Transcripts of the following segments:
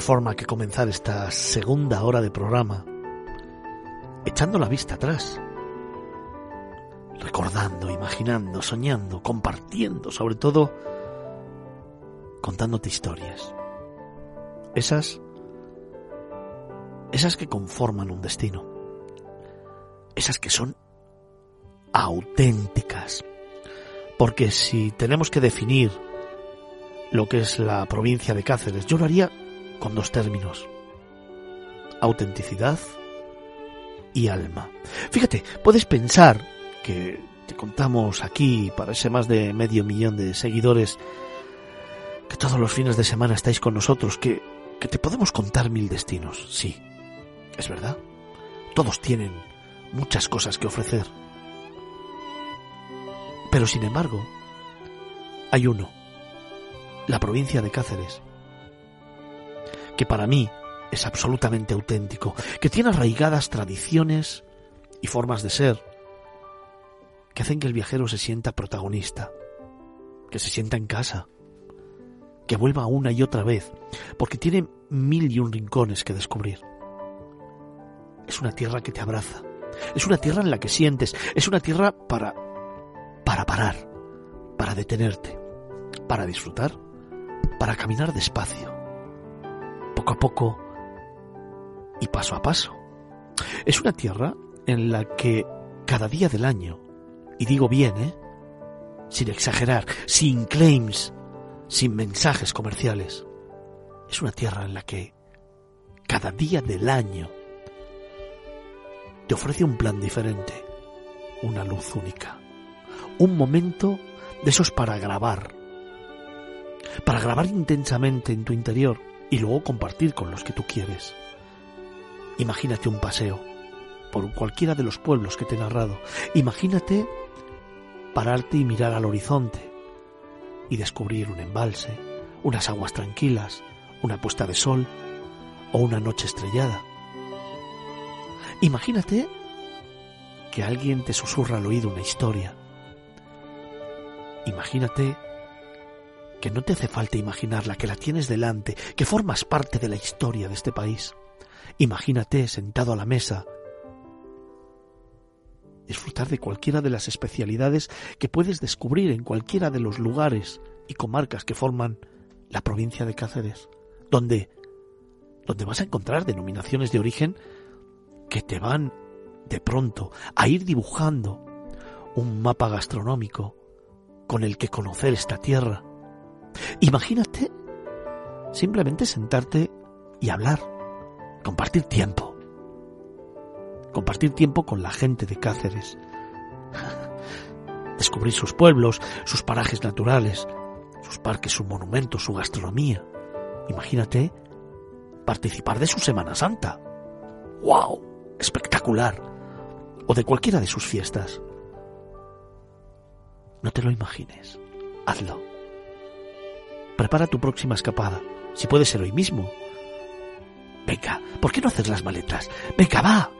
Forma que comenzar esta segunda hora de programa echando la vista atrás, recordando, imaginando, soñando, compartiendo, sobre todo contándote historias. Esas esas que conforman un destino. Esas que son auténticas. Porque si tenemos que definir lo que es la provincia de Cáceres, yo lo haría con dos términos. Autenticidad y alma. Fíjate, puedes pensar que te contamos aquí para ese más de medio millón de seguidores que todos los fines de semana estáis con nosotros, que, que te podemos contar mil destinos. Sí, es verdad. Todos tienen muchas cosas que ofrecer. Pero sin embargo, hay uno, la provincia de Cáceres, que para mí es absolutamente auténtico, que tiene arraigadas tradiciones y formas de ser, que hacen que el viajero se sienta protagonista, que se sienta en casa, que vuelva una y otra vez, porque tiene mil y un rincones que descubrir. Es una tierra que te abraza, es una tierra en la que sientes, es una tierra para para parar, para detenerte, para disfrutar, para caminar despacio poco a poco y paso a paso. Es una tierra en la que cada día del año, y digo bien, ¿eh? sin exagerar, sin claims, sin mensajes comerciales, es una tierra en la que cada día del año te ofrece un plan diferente, una luz única, un momento de esos para grabar, para grabar intensamente en tu interior y luego compartir con los que tú quieres. Imagínate un paseo por cualquiera de los pueblos que te he narrado. Imagínate pararte y mirar al horizonte y descubrir un embalse, unas aguas tranquilas, una puesta de sol o una noche estrellada. Imagínate que alguien te susurra al oído una historia. Imagínate que no te hace falta imaginarla, que la tienes delante, que formas parte de la historia de este país. Imagínate sentado a la mesa, disfrutar de cualquiera de las especialidades que puedes descubrir en cualquiera de los lugares y comarcas que forman la provincia de Cáceres, donde, donde vas a encontrar denominaciones de origen que te van de pronto a ir dibujando un mapa gastronómico con el que conocer esta tierra Imagínate simplemente sentarte y hablar, compartir tiempo, compartir tiempo con la gente de Cáceres, descubrir sus pueblos, sus parajes naturales, sus parques, sus monumentos, su gastronomía. Imagínate participar de su Semana Santa. ¡Wow! Espectacular. O de cualquiera de sus fiestas. No te lo imagines. Hazlo. Prepara tu próxima escapada, si puede ser hoy mismo. Venga, ¿por qué no haces las maletas? Venga, va.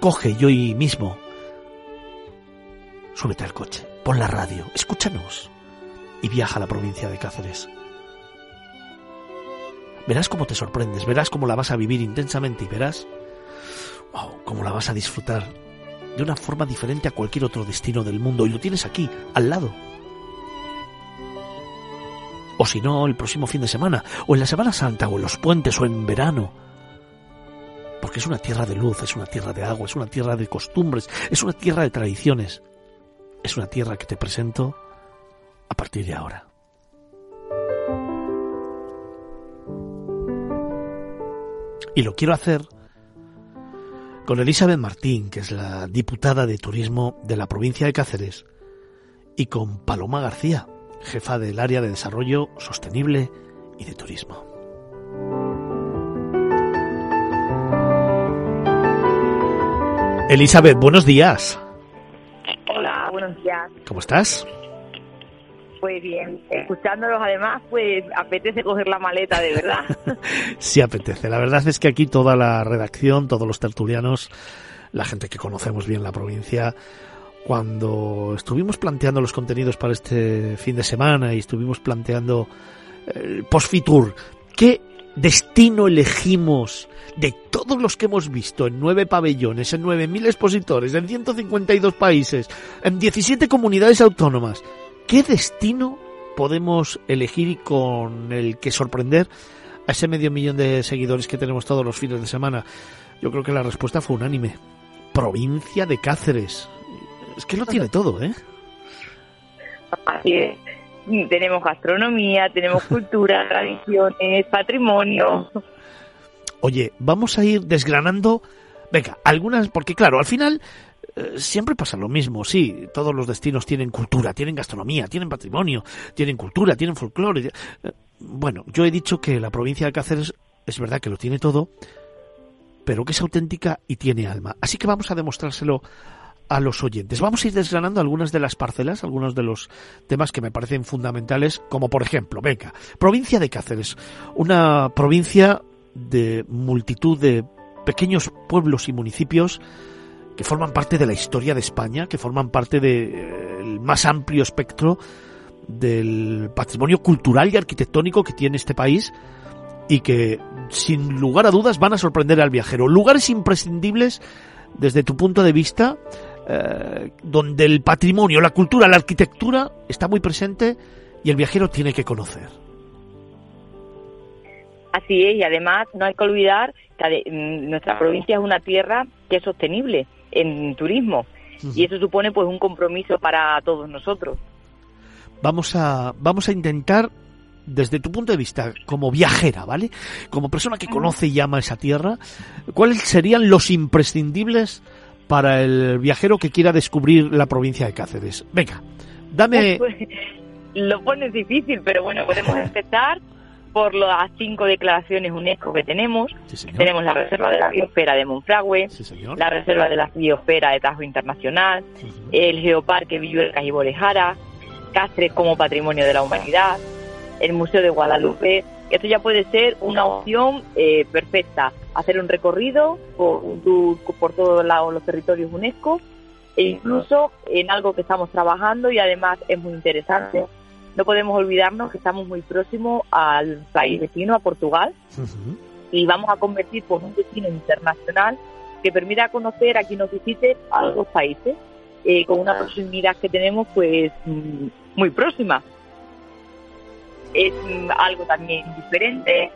Coge yo hoy mismo. Súbete al coche, pon la radio, escúchanos y viaja a la provincia de Cáceres. Verás cómo te sorprendes, verás cómo la vas a vivir intensamente y verás wow, cómo la vas a disfrutar de una forma diferente a cualquier otro destino del mundo y lo tienes aquí, al lado o si no, el próximo fin de semana, o en la Semana Santa, o en los puentes, o en verano. Porque es una tierra de luz, es una tierra de agua, es una tierra de costumbres, es una tierra de tradiciones. Es una tierra que te presento a partir de ahora. Y lo quiero hacer con Elizabeth Martín, que es la diputada de turismo de la provincia de Cáceres, y con Paloma García, jefa del área de desarrollo sostenible y de turismo. Elizabeth, buenos días. Hola, buenos días. ¿Cómo estás? Pues bien, escuchándolos además, pues apetece coger la maleta, de verdad. sí, apetece. La verdad es que aquí toda la redacción, todos los tertulianos, la gente que conocemos bien la provincia, cuando estuvimos planteando los contenidos para este fin de semana y estuvimos planteando el post-fitur, ¿qué destino elegimos de todos los que hemos visto en nueve pabellones, en nueve mil expositores, en 152 países, en 17 comunidades autónomas? ¿Qué destino podemos elegir y con el que sorprender a ese medio millón de seguidores que tenemos todos los fines de semana? Yo creo que la respuesta fue unánime. Provincia de Cáceres. Es que lo tiene todo, ¿eh? Así es. Tenemos gastronomía, tenemos cultura, tradiciones, patrimonio. Oye, vamos a ir desgranando, venga, algunas, porque claro, al final eh, siempre pasa lo mismo, sí, todos los destinos tienen cultura, tienen gastronomía, tienen patrimonio, tienen cultura, tienen folclore. Eh, bueno, yo he dicho que la provincia de Cáceres es verdad que lo tiene todo, pero que es auténtica y tiene alma. Así que vamos a demostrárselo a los oyentes. Vamos a ir desgranando algunas de las parcelas, algunos de los temas que me parecen fundamentales, como por ejemplo, venga, provincia de Cáceres, una provincia de multitud de pequeños pueblos y municipios que forman parte de la historia de España, que forman parte del eh, más amplio espectro del patrimonio cultural y arquitectónico que tiene este país y que sin lugar a dudas van a sorprender al viajero. Lugares imprescindibles desde tu punto de vista eh, donde el patrimonio, la cultura, la arquitectura está muy presente y el viajero tiene que conocer. Así es, y además no hay que olvidar que mm, nuestra provincia es una tierra que es sostenible en turismo y eso supone pues un compromiso para todos nosotros. Vamos a vamos a intentar desde tu punto de vista como viajera, ¿vale? Como persona que conoce y ama esa tierra, ¿cuáles serían los imprescindibles para el viajero que quiera descubrir la provincia de Cáceres? Venga, dame... Pues, lo pones difícil, pero bueno, podemos empezar por las cinco declaraciones UNESCO que tenemos. tenemos la Reserva de la Biosfera de Monfragüe, la Reserva de la Biosfera de Tajo Internacional, el Geoparque Villuercas y Borejara, Cáceres como Patrimonio de la Humanidad, el Museo de Guadalupe. Esto ya puede ser una opción eh, perfecta hacer un recorrido por, por todos los territorios UNESCO e incluso en algo que estamos trabajando y además es muy interesante. No podemos olvidarnos que estamos muy próximos al país vecino, a Portugal, y vamos a convertir por un destino internacional que permita conocer a quien nos visite a los países eh, con una proximidad que tenemos pues mm, muy próxima. Es algo también diferente,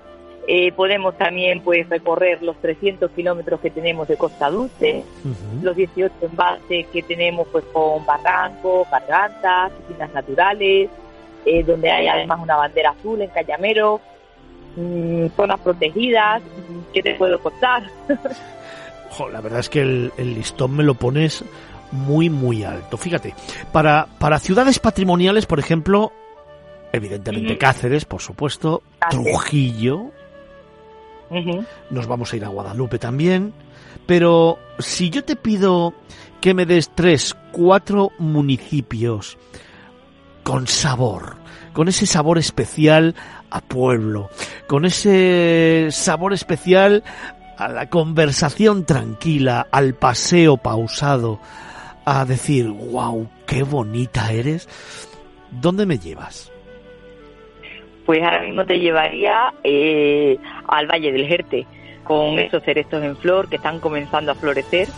eh, podemos también pues recorrer los 300 kilómetros que tenemos de Costa Dulce, los 18 embalses que tenemos pues con barrancos, gargantas, piscinas naturales, eh, donde hay además una bandera azul en Callamero, mm, zonas protegidas. ¿Qué te puedo contar? la verdad es que el, listón me lo pones muy muy alto. Fíjate, para, para ciudades patrimoniales, por ejemplo, evidentemente Cáceres, por supuesto, Trujillo, nos vamos a ir a Guadalupe también. Pero si yo te pido que me des tres, cuatro municipios con sabor, con ese sabor especial a pueblo, con ese sabor especial a la conversación tranquila, al paseo pausado, a decir, wow, qué bonita eres, ¿dónde me llevas? Pues ahora mismo te llevaría eh, al Valle del Jerte, con esos cerezos en flor que están comenzando a florecer.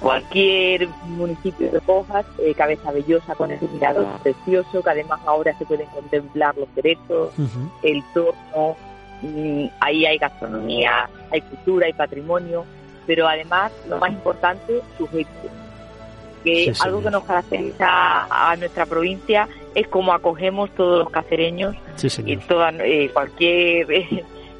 Cualquier municipio de Cojas, eh, Cabeza Bellosa con ese mirador precioso, que además ahora se pueden contemplar los cerezos, el torno, mm, ahí hay gastronomía, hay cultura, hay patrimonio, pero además, lo más importante, su gente que algo que nos caracteriza a nuestra provincia es cómo acogemos todos los cacereños y toda, eh, cualquier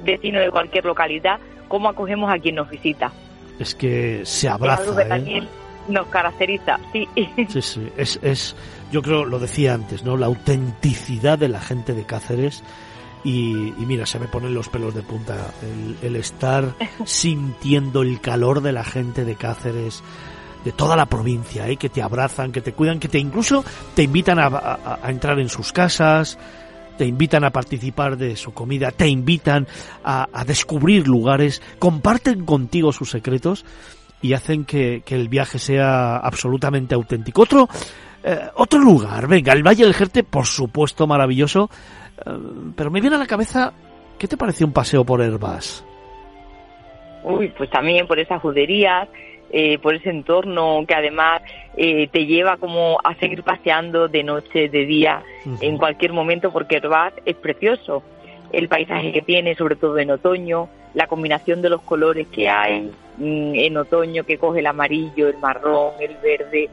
vecino de cualquier localidad, cómo acogemos a quien nos visita. Es que se abraza. Es algo que ¿eh? también nos caracteriza, sí. Sí, sí, es, es, yo creo, lo decía antes, ¿no? La autenticidad de la gente de Cáceres. Y, mira, se me ponen los pelos de punta el, el estar sintiendo el calor de la gente de Cáceres, de toda la provincia, ¿eh? que te abrazan, que te cuidan, que te incluso te invitan a, entrar en sus casas, te invitan a participar de su comida, te invitan a, descubrir lugares, comparten contigo sus secretos y hacen que, el viaje sea absolutamente auténtico. Otro, eh, otro lugar, venga, el Valle del Jerte, por supuesto maravilloso, eh, pero me viene a la cabeza, ¿qué te parece un paseo por Herbas? Uy, pues también por esas juderías, eh, por ese entorno que además eh, te lleva como a seguir paseando de noche, de día, en cualquier momento, porque Herbaz es precioso. El paisaje que tiene, sobre todo en otoño, la combinación de los colores que hay mm, en otoño, que coge el amarillo, el marrón, el verde,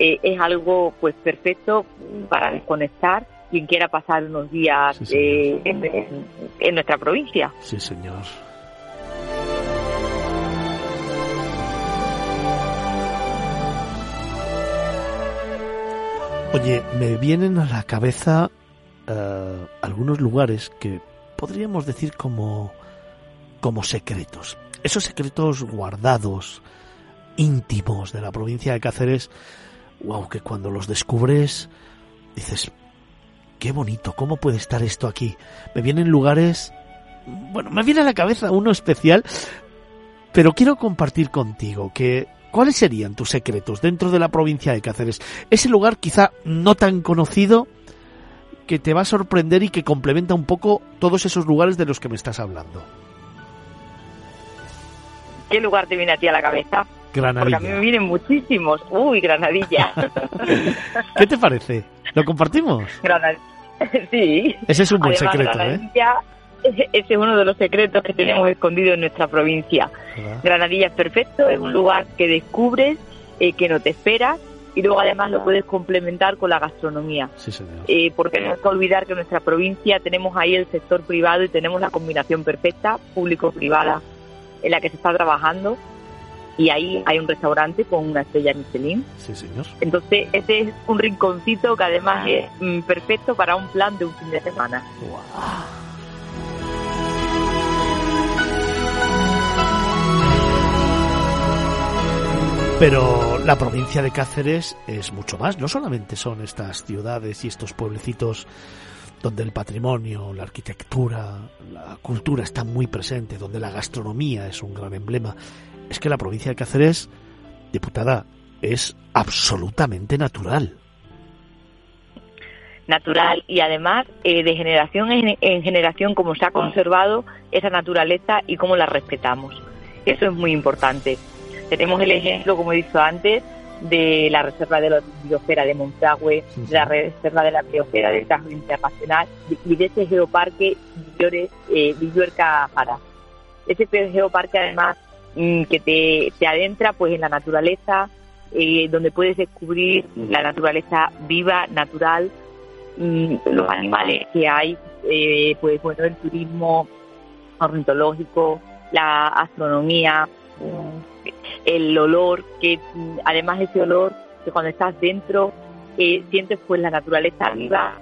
eh, es algo pues perfecto para desconectar quien quiera pasar unos días en nuestra provincia. Sí, señor. Oye, me vienen a la cabeza eh, algunos lugares que podríamos decir como, como secretos. Esos secretos guardados, íntimos de la provincia de Cáceres, wow, que cuando los descubres dices, qué bonito, ¿cómo puede estar esto aquí? Me vienen lugares, bueno, me viene a la cabeza uno especial, pero quiero compartir contigo que ¿Cuáles serían tus secretos dentro de la provincia de Cáceres? Ese lugar quizá no tan conocido que te va a sorprender y que complementa un poco todos esos lugares de los que me estás hablando. ¿Qué lugar te viene a ti a la cabeza? Granadilla. Porque a mí me vienen muchísimos. Uy, Granadilla. ¿Qué te parece? ¿Lo compartimos? Granadilla. Sí. Ese es un buen secreto, ¿eh? Ese es uno de los secretos que tenemos escondido en nuestra provincia. Granadilla es perfecto, es un lugar que descubres, eh, que no te esperas y luego además lo puedes complementar con la gastronomía. Eh, porque no hay que olvidar que en nuestra provincia tenemos ahí el sector privado y tenemos la combinación perfecta, público-privada, en la que se está trabajando. Y ahí hay un restaurante con una estrella Michelin. Sí, señor. Entonces, este es un rinconcito que además es mm, perfecto para un plan de un fin de semana. Pero la provincia de Cáceres es mucho más, no solamente son estas ciudades y estos pueblecitos donde el patrimonio, la arquitectura, la cultura están muy presente, donde la gastronomía es un gran emblema. Es que la provincia de Cáceres, diputada, es absolutamente natural. Natural y además eh, de generación en generación como se ha conservado esa naturaleza y cómo la respetamos. Eso es muy importante. Tenemos el ejemplo, como he dicho antes, de la Reserva de la Biosfera de Montragüe, de la Reserva de la Biosfera del Tajo Internacional y de ese geoparque eh, Villuerca Jara. Ese geoparque además mm, que te, te, adentra pues en la naturaleza, eh, donde puedes descubrir la naturaleza viva, natural, mm, los animales que hay, eh, pues bueno, el turismo ornitológico, la astronomía, el olor, que además ese olor que cuando estás dentro eh, sientes pues la naturaleza viva,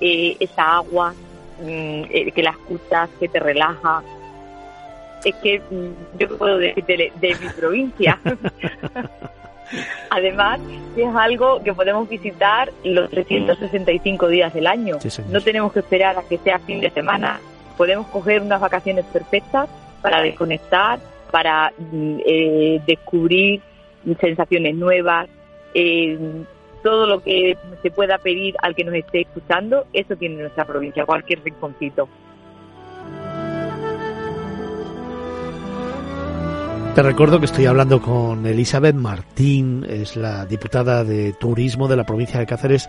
eh, esa agua, mm, eh, que la escuchas, que te relaja. Es que mm, yo puedo decir de, mi provincia. Además, es algo que podemos visitar los 365 días del año. no tenemos que esperar a que sea fin de semana. Podemos coger unas vacaciones perfectas para desconectar, para mm, eh, descubrir sensaciones nuevas, eh, todo lo que se pueda pedir al que nos esté escuchando, eso tiene nuestra provincia, cualquier rinconcito. Te recuerdo que estoy hablando con Elizabeth Martín, es la diputada de Turismo de la provincia de Cáceres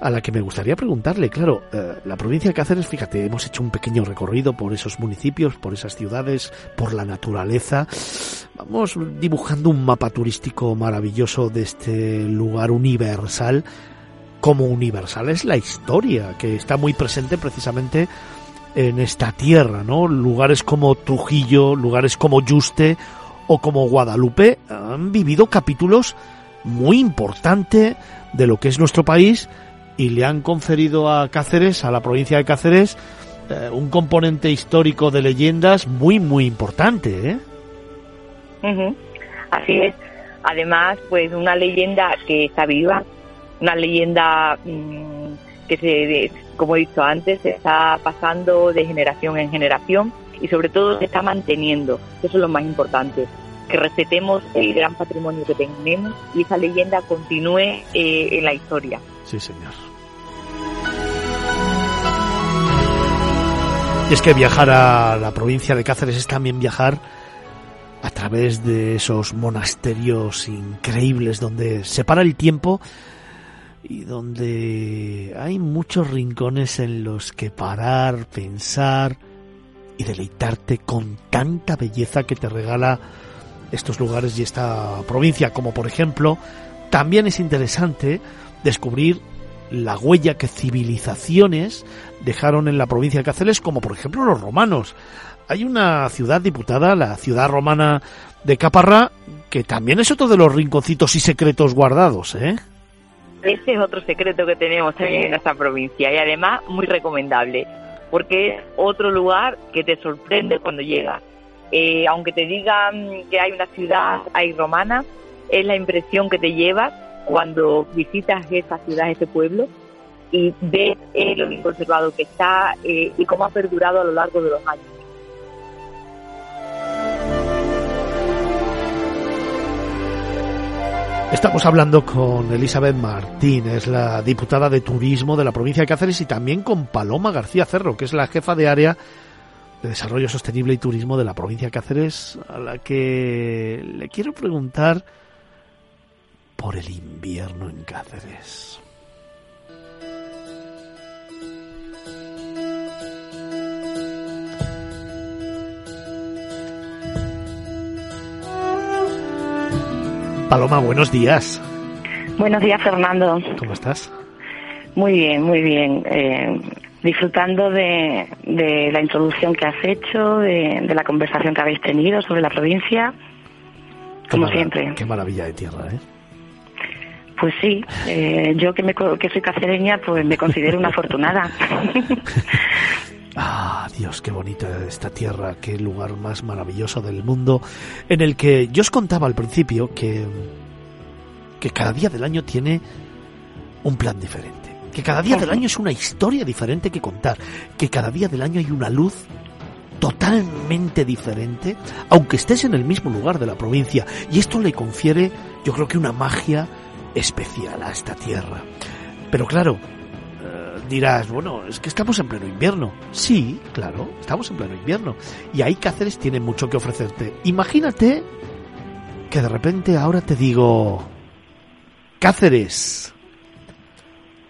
a la que me gustaría preguntarle, claro, eh, la provincia de Cáceres, fíjate, hemos hecho un pequeño recorrido por esos municipios, por esas ciudades, por la naturaleza. Vamos dibujando un mapa turístico maravilloso de este lugar universal. Como universal es la historia, que está muy presente precisamente en esta tierra, ¿no? Lugares como Trujillo, lugares como Yuste o como Guadalupe han vivido capítulos muy importantes de lo que es nuestro país y le han conferido a Cáceres, a la provincia de Cáceres, eh, un componente histórico de leyendas muy, muy importante. ¿eh? Así es. Además, pues una leyenda que está viva, una leyenda mm, que se, como he dicho antes, se está pasando de generación en generación y sobre todo se está manteniendo. Eso es lo más importante que respetemos el gran patrimonio que tenemos y esa leyenda continúe eh, en la historia. Sí, señor. Y es que viajar a la provincia de Cáceres es también viajar a través de esos monasterios increíbles donde se para el tiempo y donde hay muchos rincones en los que parar, pensar y deleitarte con tanta belleza que te regala estos lugares y esta provincia, como por ejemplo, también es interesante descubrir la huella que civilizaciones dejaron en la provincia de Cáceres, como por ejemplo los romanos. Hay una ciudad diputada, la ciudad romana de Caparra, que también es otro de los rinconcitos y secretos guardados, ¿eh? Ese es otro secreto que tenemos también en esta provincia y además muy recomendable, porque es otro lugar que te sorprende cuando llegas. Eh, aunque te digan que hay una ciudad hay romana, es la impresión que te llevas cuando visitas esa ciudad, ese pueblo, y ves eh, lo bien conservado que está eh, y cómo ha perdurado a lo largo de los años. Estamos hablando con Elizabeth Martín, es la diputada de turismo de la provincia de Cáceres, y también con Paloma García Cerro, que es la jefa de área de Desarrollo Sostenible y Turismo de la provincia de Cáceres, a la que le quiero preguntar por el invierno en Cáceres. Paloma, buenos días. Buenos días, Fernando. ¿Cómo estás? Muy bien, muy bien. Eh, disfrutando de, la introducción que has hecho, de, la conversación que habéis tenido sobre la provincia, como siempre. Qué maravilla de tierra, ¿eh? Pues sí, eh, yo que, me, que soy cacereña, pues me considero una afortunada. Ah, Dios, qué bonita esta tierra, qué lugar más maravilloso del mundo, en el que yo os contaba al principio que, que cada día del año tiene un plan diferente que cada día del año es una historia diferente que contar, que cada día del año hay una luz totalmente diferente, aunque estés en el mismo lugar de la provincia, y esto le confiere, yo creo que una magia especial a esta tierra. Pero claro, eh, dirás, bueno, es que estamos en pleno invierno. Sí, claro, estamos en pleno invierno. Y ahí Cáceres tiene mucho que ofrecerte. Imagínate que de repente ahora te digo, Cáceres,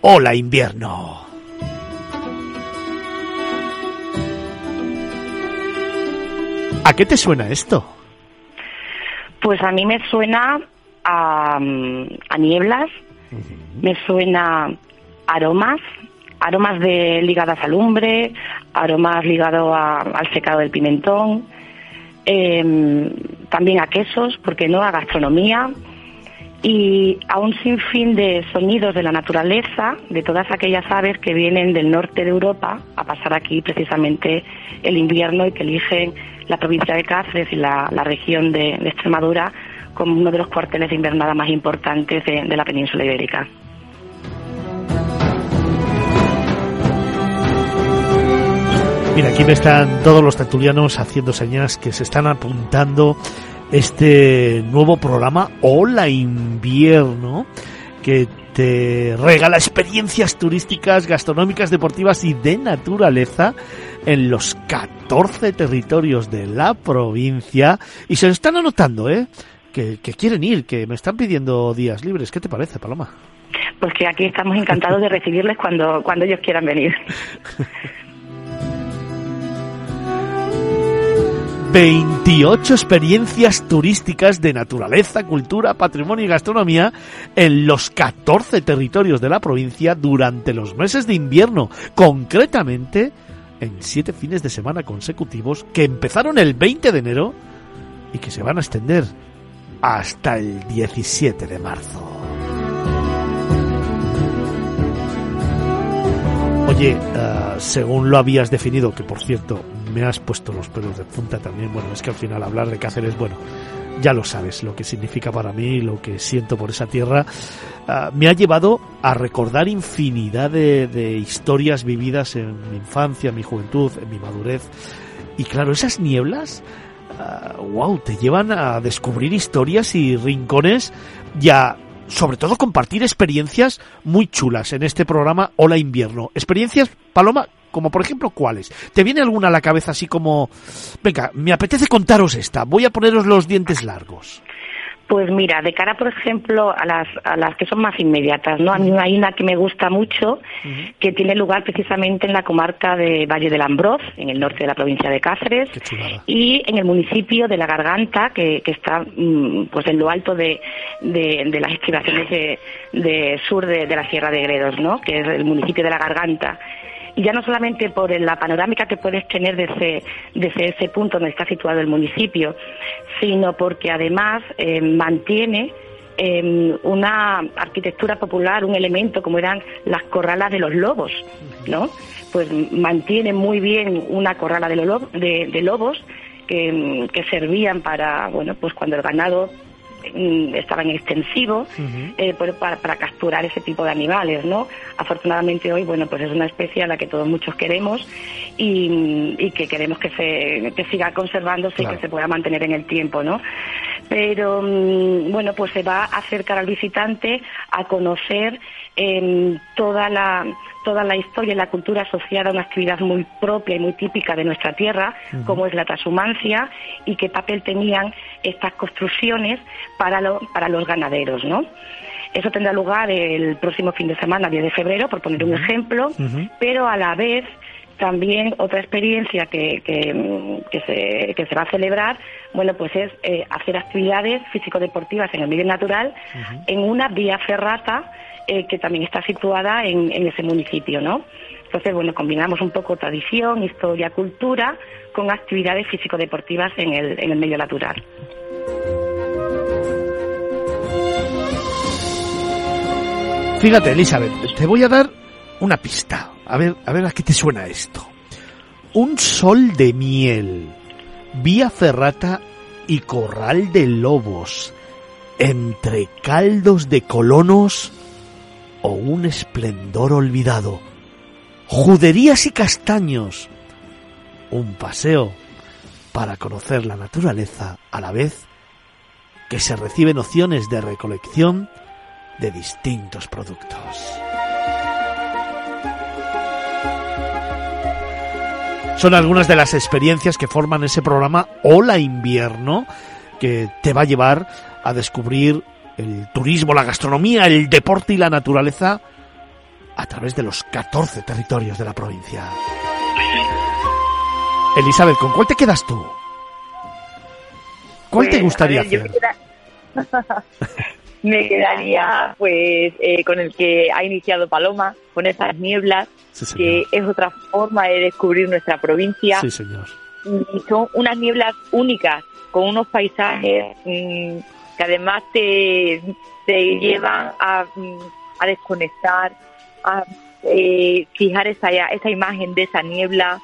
Hola invierno. ¿A qué te suena esto? Pues a mí me suena a, nieblas, me suena a aromas, aromas de ligadas al lumbre, aromas ligados al secado del pimentón, em, también a quesos, porque no a gastronomía, y a un sinfín de sonidos de la naturaleza, de todas aquellas aves que vienen del norte de Europa a pasar aquí precisamente el invierno y que eligen la provincia de Cáceres y la, región de, Extremadura como uno de los cuarteles de invernada más importantes de, la península ibérica. Mira, aquí me están todos los tertulianos haciendo señas que se están apuntando este nuevo programa Hola Invierno que te regala experiencias turísticas, gastronómicas, deportivas y de naturaleza en los 14 territorios de la provincia y se lo están anotando, ¿eh? Que, que quieren ir, que me están pidiendo días libres. ¿Qué te parece, Paloma? Pues que aquí estamos encantados de recibirles cuando, cuando ellos quieran venir. 28 experiencias turísticas de naturaleza, cultura, patrimonio y gastronomía en los 14 territorios de la provincia durante los meses de invierno, concretamente en 7 fines de semana consecutivos que empezaron el 20 de enero y que se van a extender hasta el 17 de marzo. Oye, uh, según lo habías definido, que por cierto me has puesto los pelos de punta también. Bueno, es que al final hablar de Cáceres, bueno, ya lo sabes lo que significa para mí, lo que siento por esa tierra, ah, me ha llevado a recordar infinidad de, historias vividas en mi infancia, en mi juventud, en mi madurez. Y claro, esas nieblas, wow, ah, te llevan a descubrir historias y rincones y a, sobre todo, compartir experiencias muy chulas en este programa Hola Invierno. Experiencias, Paloma, como por ejemplo, ¿cuáles? ¿Te viene alguna a la cabeza así como, venga, me apetece contaros esta, voy a poneros los dientes largos? Pues mira, de cara, por ejemplo, a las, a las que son más inmediatas, ¿no? A mí hay una que me gusta mucho, que tiene lugar precisamente en la comarca de Valle del Ambroz, en el norte de la provincia de Cáceres, y en el municipio de La Garganta, que, que está mm, pues en lo alto de, de, las estribaciones de, sur de, de, la Sierra de Gredos, ¿no? Que es el municipio de La Garganta y ya no solamente por la panorámica que puedes tener desde, desde ese punto donde está situado el municipio, sino porque además eh, mantiene em, una arquitectura popular, un elemento como eran las corralas de los lobos, ¿no? Pues mantiene muy bien una corrala de, lobos que, que, servían para, bueno, pues cuando el ganado Mm, estaban en extensivo eh, para, capturar ese tipo de animales, ¿no? Afortunadamente hoy, bueno, pues es una especie a la que todos muchos queremos y, que queremos que se que siga conservándose y que se pueda mantener en el tiempo, ¿no? Pero, mm, bueno, pues se va a acercar al visitante a conocer em, toda la toda la historia y la cultura asociada a una actividad muy propia y muy típica de nuestra tierra, como es la trashumancia, y qué papel tenían estas construcciones para, para los ganaderos, ¿no? Eso tendrá lugar el próximo fin de semana, 10 de febrero, por poner un ejemplo, pero a la vez también otra experiencia que, que, se, que se va a celebrar, bueno, pues es eh, hacer actividades físico-deportivas en el medio natural en una vía ferrata eh, que también está situada en, ese municipio, ¿no? Entonces, bueno, combinamos un poco tradición, historia, cultura con actividades físico-deportivas en el, en el medio natural. Fíjate, Elizabeth, te voy a dar una pista. A ver, a ver a qué te suena esto. Un sol de miel, vía ferrata y corral de lobos, entre caldos de colonos o un esplendor olvidado, juderías y castaños, un paseo para conocer la naturaleza a la vez que se reciben opciones de recolección de distintos productos. Son algunas de las experiencias que forman ese programa Hola Invierno, que te va a llevar a descubrir el turismo, la gastronomía, el deporte y la naturaleza a través de los 14 territorios de la provincia. Elizabeth, ¿con cuál te quedas tú? ¿Cuál te gustaría hacer? Me, quedaría pues eh, con el que ha iniciado Paloma, con esas nieblas, que es otra forma de descubrir nuestra provincia. Sí, señor. Y son unas nieblas únicas, con unos paisajes mm, que además te, te llevan a, a desconectar, a eh, fijar esa, esa imagen de esa niebla.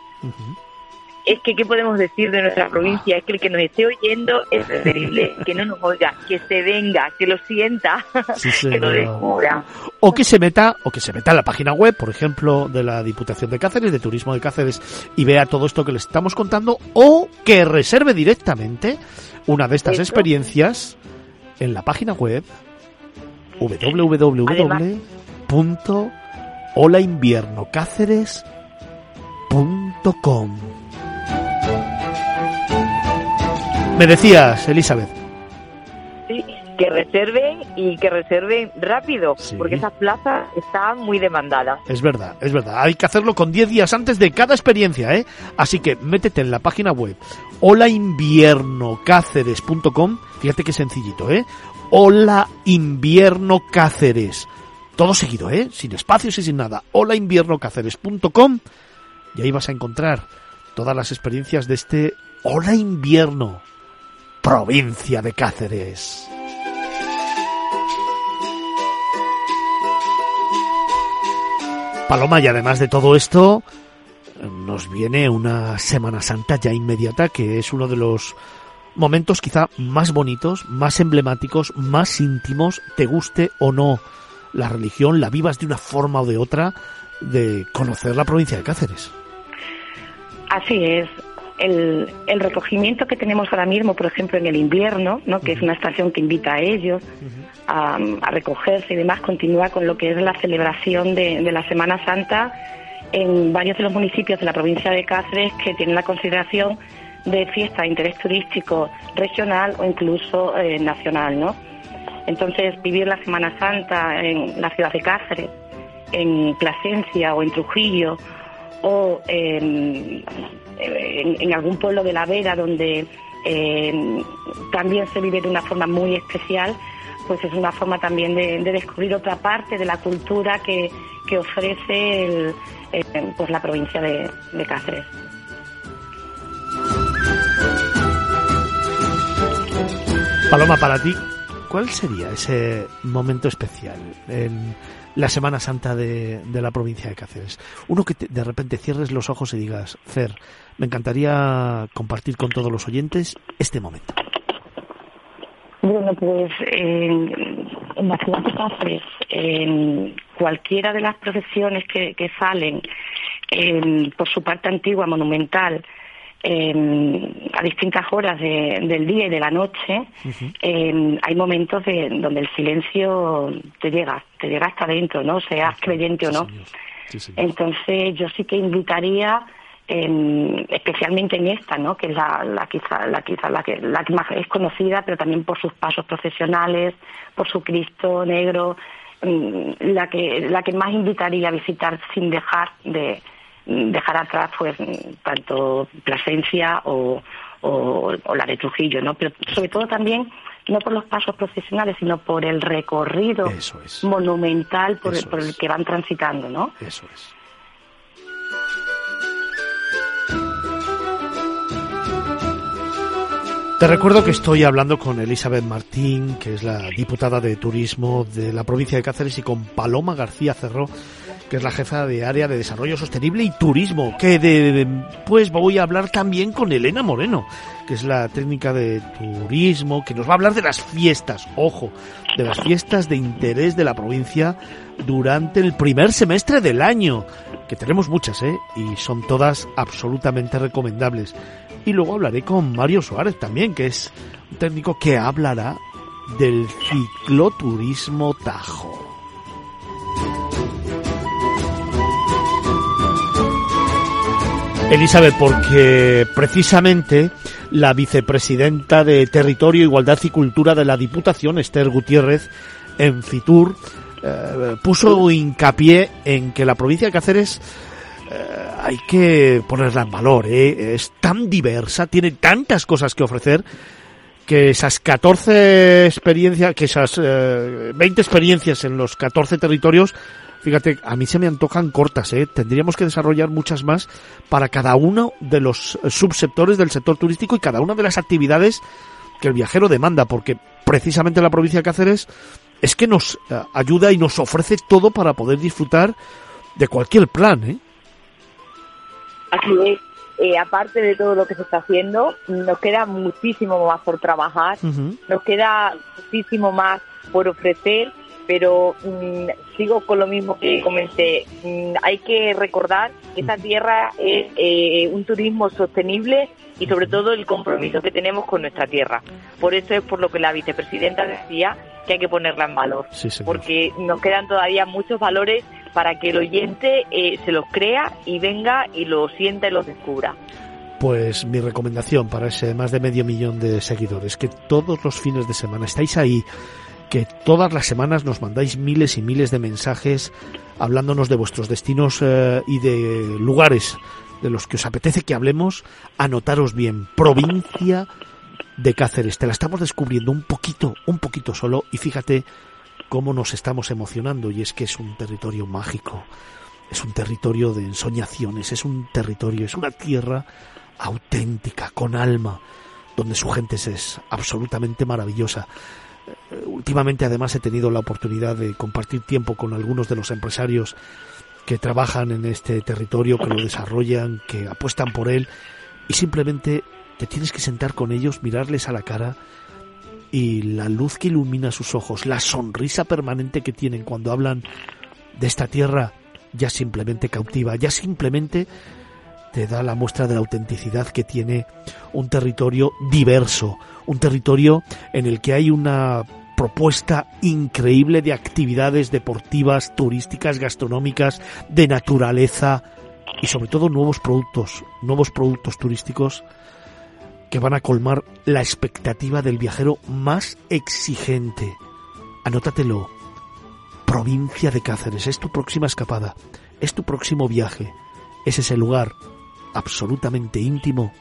Es que, ¿qué podemos decir de nuestra provincia? Es que el que nos esté oyendo es preferible que no nos oiga, que se venga, que lo sienta, que lo descubra. O que se meta, o que se meta en la página web, por ejemplo, de la Diputación de Cáceres, de Turismo de Cáceres, y vea todo esto que le estamos contando, o que reserve directamente una de estas experiencias en la página web www.holainviernocáceres.com. Me decías, Elizabeth. Que reserven y que reserven rápido, porque esa plaza está muy demandada. Es verdad, es verdad. Hay que hacerlo con 10 días antes de cada experiencia, ¿eh? Así que métete en la página web holainviernocáceres.com. Fíjate qué sencillito, ¿eh? Hola Invierno Cáceres. Todo seguido, ¿eh? Sin espacios y sin nada. holainviernocáceres.com y ahí vas a encontrar todas las experiencias de este Hola Invierno, provincia de Cáceres. Paloma, y además de todo esto, nos viene una Semana Santa ya inmediata que es uno de los momentos quizá más bonitos, más emblemáticos, más íntimos, te guste o no la religión, la vivas de una forma o de otra, de conocer la provincia de Cáceres. Así es. El, recogimiento que tenemos ahora mismo, por ejemplo, en el invierno, ¿no? que es una estación que invita a ellos a, recogerse y demás, continúa con lo que es la celebración de, la Semana Santa en varios de los municipios de la provincia de Cáceres que tienen la consideración de fiesta de interés turístico regional o incluso eh, nacional, ¿no? Entonces, vivir la Semana Santa en la ciudad de Cáceres, en Plasencia o en Trujillo o en, algún pueblo de la Vera donde eh, también se vive de una forma muy especial, pues es una forma también de, descubrir otra parte de la cultura que, ofrece eh, pues la provincia de, de Cáceres. Paloma, para ti, ¿cuál sería ese momento especial en la Semana Santa de, la provincia de Cáceres? Uno que de repente cierres los ojos y digas, Fer, me encantaría compartir con todos los oyentes este momento. Bueno, pues en, la ciudad de Cáceres, en cualquiera de las procesiones que, salen, por su parte antigua, monumental, a distintas horas del día y de la noche, hay momentos de, donde el silencio te llega, te llega hasta adentro, ¿no? Seas creyente o no. Entonces yo sí que invitaría, especialmente en esta, ¿no? Que es la, la quizá, la, quizá la, que, la que más es conocida, pero también por sus pasos profesionales, por su Cristo negro, la que, la que más invitaría a visitar sin dejar de dejar atrás pues tanto Plasencia o, o, la de Trujillo, ¿no? Pero sobre todo también no por los pasos profesionales, sino por el recorrido monumental por, el, por el que van transitando, ¿no? Eso es. Te recuerdo que estoy hablando con Elizabeth Martín, que es la diputada de turismo de la provincia de Cáceres, y con Paloma García Cerró, que es la jefa de área de desarrollo sostenible y turismo, que de, pues voy a hablar también con Elena Moreno, que es la técnica de turismo, que nos va a hablar de las fiestas, ojo, de las fiestas de interés de la provincia durante el primer semestre del año, que tenemos muchas, ¿eh? Y son todas absolutamente recomendables. Y luego hablaré con Mario Suárez también, que es un técnico que hablará del cicloturismo Tajo. Elizabeth, porque precisamente la vicepresidenta de Territorio, Igualdad y Cultura de la Diputación, Esther Gutiérrez, en Fitur, eh, puso hincapié en que la provincia de Cáceres eh, hay que ponerla en valor, ¿eh? es tan diversa, tiene tantas cosas que ofrecer que esas 14 experiencias, que esas 20 experiencias en los 14 territorios Fíjate, a mí se me antojan cortas, ¿eh? Tendríamos que desarrollar muchas más para cada uno de los subsectores del sector turístico y cada una de las actividades que el viajero demanda, porque precisamente la provincia de Cáceres es que nos eh, ayuda y nos ofrece todo para poder disfrutar de cualquier plan, ¿eh? Así es. Eh, aparte de todo lo que se está haciendo, nos queda muchísimo más por trabajar, nos queda muchísimo más por ofrecer pero mm, sigo con lo mismo que comenté. Mm, hay que recordar que esta tierra es eh, un turismo sostenible y sobre todo el compromiso que tenemos con nuestra tierra. Por eso es por lo que la vicepresidenta decía que hay que ponerla en valor, porque nos quedan todavía muchos valores para que el oyente eh, se los crea y venga y lo sienta y lo descubra. Pues mi recomendación para ese más de medio millón de seguidores, que todos los fines de semana estáis ahí que todas las semanas nos mandáis miles y miles de mensajes hablándonos de vuestros destinos eh, y de lugares de los que os apetece que hablemos, anotaros bien, provincia de Cáceres, te la estamos descubriendo un poquito, un poquito solo y fíjate cómo nos estamos emocionando. Y es que es un territorio mágico, es un territorio de ensoñaciones, es un territorio, es una tierra auténtica, con alma, donde su gente es absolutamente maravillosa. Eh, últimamente además he tenido la oportunidad de compartir tiempo con algunos de los empresarios que trabajan en este territorio, que lo desarrollan, que apuestan por él y simplemente te tienes que sentar con ellos, mirarles a la cara y la luz que ilumina sus ojos, la sonrisa permanente que tienen cuando hablan de esta tierra ya simplemente cautiva, ya simplemente te da la muestra de la autenticidad que tiene un territorio diverso, un territorio en el que hay una propuesta increíble de actividades deportivas, turísticas, gastronómicas, de naturaleza y sobre todo nuevos productos, nuevos productos turísticos que van a colmar la expectativa del viajero más exigente. Anótatelo. Provincia de Cáceres, es tu próxima escapada, es tu próximo viaje, es ese lugar absolutamente íntimo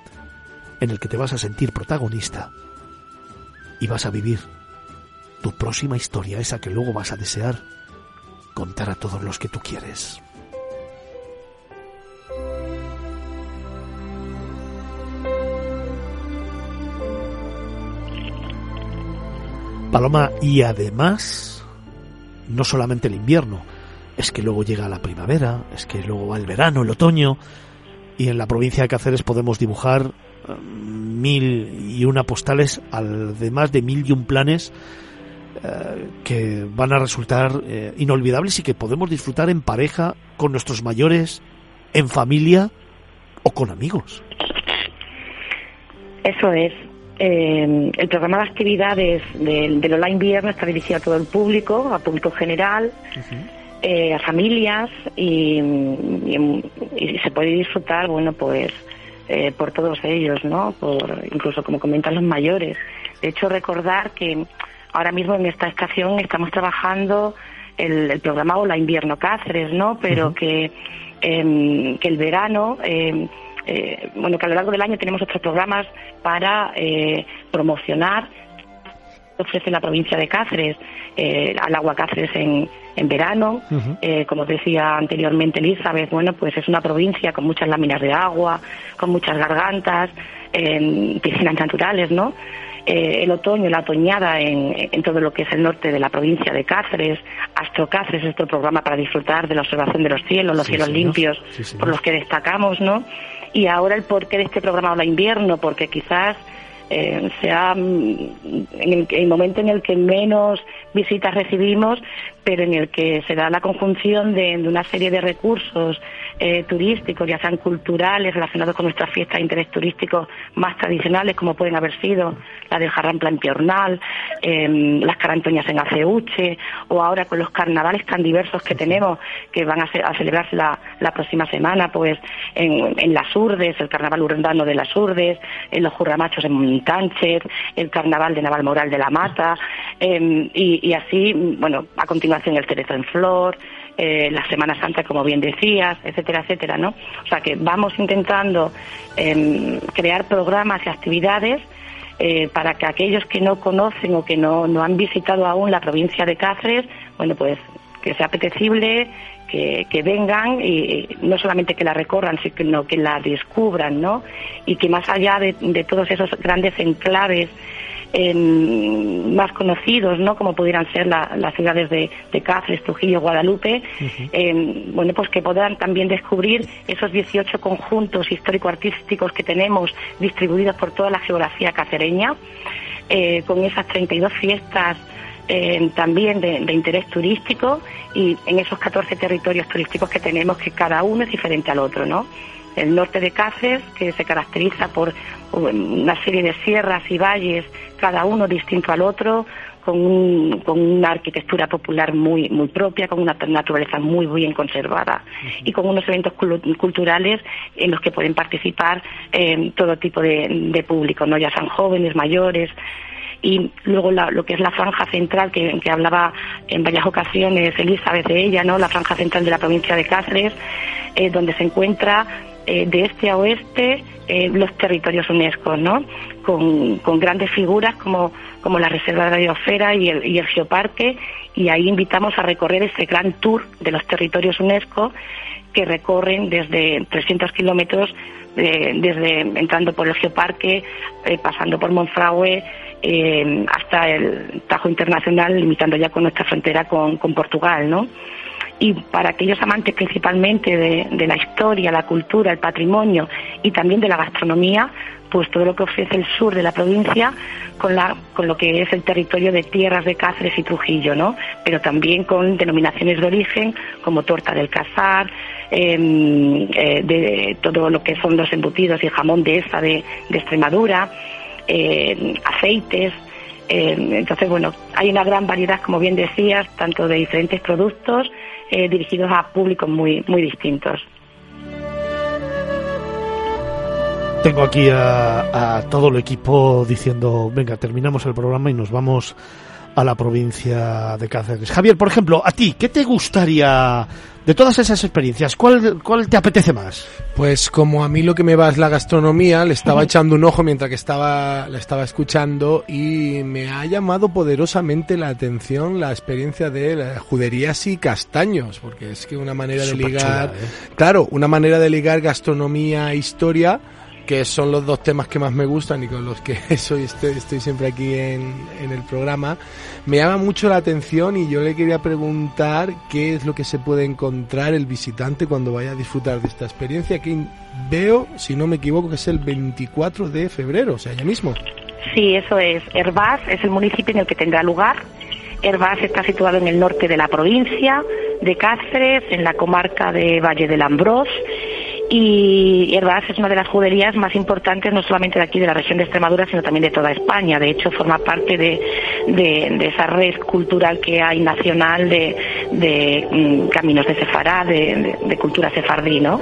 en el que te vas a sentir protagonista y vas a vivir tu próxima historia, esa que luego vas a desear contar a todos los que tú quieres. Paloma, y además, no solamente el invierno, es que luego llega la primavera, es que luego va el verano, el otoño, y en la provincia de Cáceres podemos dibujar mil y una postales, además de mil y un planes eh, que van a resultar eh, inolvidables y que podemos disfrutar en pareja, con nuestros mayores, en familia o con amigos. Eso es. el programa de actividades del, del Online Viernes está dirigido a todo el público, a público general. Eh, a familias y, se puede disfrutar, bueno, pues eh, por todos ellos, ¿no? Por, incluso como comentan los mayores. De hecho, recordar que ahora mismo en esta estación estamos trabajando el, programa Hola Invierno Cáceres, ¿no? Pero que, em, que el verano, em, eh, bueno, que a lo largo del año tenemos otros programas para promocionar ofrece la provincia de Cáceres al agua Cáceres en, en verano. Eh, como decía anteriormente Elizabeth, bueno, pues es una provincia con muchas láminas de agua, con muchas gargantas, en piscinas naturales, ¿no? Eh, el otoño, la otoñada en, todo lo que es el norte de la provincia de Cáceres, Astro Cáceres, es otro programa para disfrutar de la observación de los cielos, los cielos limpios, por los que destacamos, ¿no? Y ahora el porqué de este programa Hola Invierno, porque quizás eh, sea mm, en el, momento en el que menos visitas recibimos, pero en el que se da la conjunción de, una serie de recursos eh, turísticos, ya sean culturales, relacionados con nuestras fiestas de interés turístico más tradicionales, como pueden haber sido la del Jarrampla en Piornal, em, las Carantoñas en Aceuche, o ahora con los carnavales tan diversos que tenemos, que van a, celebrarse la, próxima semana, pues en, las Urdes, el Carnaval Urdano de las Urdes, en los Jurramachos en Montánchez, el Carnaval de Navalmoral de la Mata, em, y, así, bueno, a continuación el Cerezo en Flor, eh, la Semana Santa, como bien decías, etcétera, etcétera, ¿no? O sea que vamos intentando em, crear programas y actividades eh, para que aquellos que no conocen o que no, no han visitado aún la provincia de Cáceres, bueno, pues que sea apetecible, que, que, vengan y no solamente que la recorran, sino que la descubran, ¿no? Y que más allá de, de todos esos grandes enclaves más conocidos, ¿no? Como pudieran ser las ciudades de, Cáceres, Trujillo, Guadalupe, bueno, pues que puedan también descubrir esos 18 conjuntos histórico-artísticos que tenemos distribuidos por toda la geografía cacereña, eh, con esas 32 fiestas eh, también de, de, interés turístico y en esos 14 territorios turísticos que tenemos, que cada uno es diferente al otro, ¿no? el norte de Cáceres, que se caracteriza por una serie de sierras y valles, cada uno distinto al otro, con, con una arquitectura popular muy, muy propia, con una naturaleza muy bien conservada y con unos eventos culturales en los que pueden participar eh, todo tipo de, público, ¿no? ya sean jóvenes, mayores y luego lo que es la franja central que, que, hablaba en varias ocasiones Elizabeth de ella, ¿no? La franja central de la provincia de Cáceres, eh, donde se encuentra eh, de este a oeste eh, los territorios UNESCO, ¿no? Con, grandes figuras como, como la Reserva de la y el, y el Geoparque, y ahí invitamos a recorrer este gran tour de los territorios UNESCO que recorren desde 300 kilómetros, desde entrando por el Geoparque, eh, pasando por Monfragüe, hasta el Tajo Internacional, limitando ya con nuestra frontera con, Portugal, ¿no? y para aquellos amantes principalmente de, la historia, la cultura, el patrimonio y también de la gastronomía, pues todo lo que ofrece el sur de la provincia con, lo que es el territorio de tierras de Cáceres y Trujillo, ¿no? Pero también con denominaciones de origen como Torta del Casar, em, eh, de todo lo que son los embutidos y jamón de esa de, Extremadura, aceites, entonces, bueno, hay una gran variedad, como bien decías, tanto de diferentes productos eh, dirigidos a públicos muy, muy distintos. Tengo aquí a, todo el equipo diciendo, venga, terminamos el programa y nos vamos a la provincia de Cáceres. Javier, por ejemplo, a ti, ¿qué te gustaría de todas esas experiencias? ¿Cuál, cuál te apetece más? Pues como a mí lo que me va es la gastronomía, le estaba echando un ojo mientras que estaba, la estaba escuchando y me ha llamado poderosamente la atención la experiencia de juderías y castaños, porque es que una manera de ligar, ¿eh? claro, una manera de ligar gastronomía e historia que son los dos temas que más me gustan y con los que soy, estoy, estoy siempre aquí en, en, el programa, me llama mucho la atención y yo le quería preguntar qué es lo que se puede encontrar el visitante cuando vaya a disfrutar de esta experiencia que veo, si no me equivoco, que es el 24 de febrero, o sea, ya mismo. Sí, eso es. Herbás es el municipio en el que tendrá lugar. Herbás está situado en el norte de la provincia de Cáceres, en la comarca de Valle del Ambrós y Herbás es una de las juderías más importantes no solamente de aquí de la región de Extremadura sino también de toda España de hecho forma parte de, de, esa red cultural que hay nacional de, mm, caminos de Sefará de, cultura sefardí ¿no?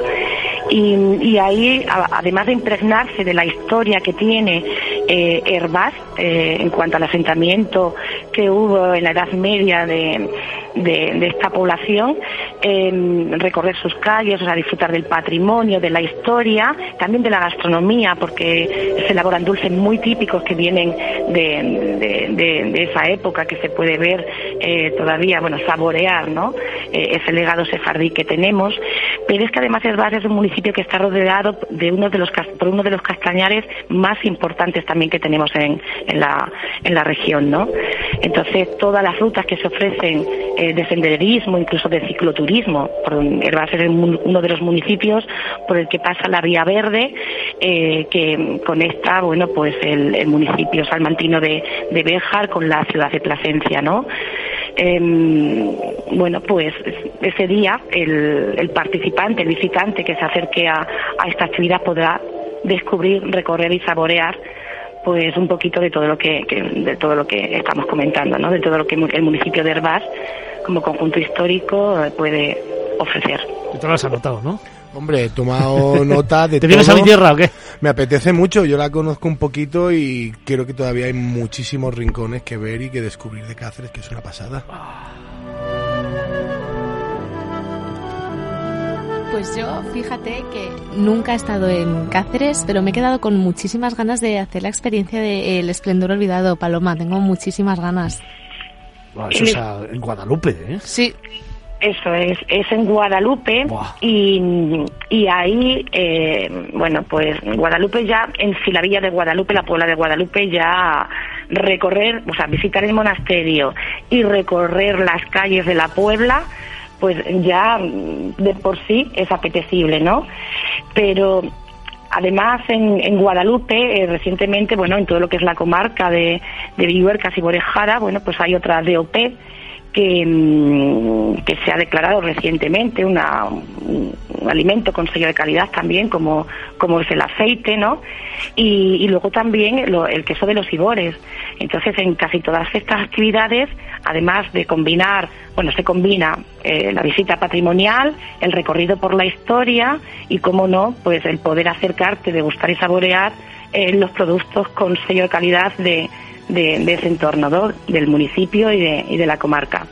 Y, ahí además de impregnarse de la historia que tiene eh, Herbás eh, en cuanto al asentamiento que hubo en la Edad Media de, de, esta población, eh, recorrer sus calles, o sea, disfrutar del patrimonio, de la historia, también de la gastronomía, porque se elaboran dulces muy típicos que vienen de, esa época, que se puede ver eh, todavía, bueno, saborear, ¿no? Eh, ese legado sefardí que tenemos. Pero es que además es es un municipio que está rodeado de uno de los, por uno de los castañares más importantes también que tenemos en, en, la, en la región, ¿no? Entonces, todas las rutas que se ofrecen eh, de senderismo, incluso de cicloturismo, por Herbás es uno de los municipios por el que pasa la Vía Verde, eh, que conecta, bueno, pues el, municipio salmantino de, de Béjar con la ciudad de Plasencia, ¿no? Em, bueno, pues ese día el, participante, el visitante que se acerque a, esta actividad podrá descubrir, recorrer y saborear pues un poquito de todo lo que, de todo lo que estamos comentando, ¿no? De todo lo que el municipio de Herbás como conjunto histórico puede ofrecer. Y te lo has anotado, ¿no? Hombre, he tomado nota de ¿Te vienes a mi tierra o qué? Me apetece mucho, yo la conozco un poquito y creo que todavía hay muchísimos rincones que ver y que descubrir de Cáceres, que es una pasada. Pues yo, fíjate que nunca he estado en Cáceres, pero me he quedado con muchísimas ganas de hacer la experiencia del esplendor olvidado, Paloma. Tengo muchísimas ganas. eso es en Guadalupe, ¿eh? Sí. Eso es, es en Guadalupe y, y, ahí, eh, bueno, pues Guadalupe ya, en si la villa de Guadalupe, la Puebla de Guadalupe, ya recorrer, o sea, visitar el monasterio y recorrer las calles de la Puebla, pues ya de por sí es apetecible, ¿no? Pero Además, en, en Guadalupe, eh, recientemente, bueno, en todo lo que es la comarca de, de Villuercas y Borejara, bueno, pues hay otra DOP que, mm, que se ha declarado recientemente una, un, alimento con sello de calidad también, como, como es el aceite, ¿no? Y, luego también el queso de los ibores. Entonces, en casi todas estas actividades, además de combinar, bueno, se combina eh, la visita patrimonial, el recorrido por la historia y, como no, pues el poder acercarte, degustar y saborear eh, los productos con sello de calidad de, de, ese entorno, del municipio y de, y de la comarca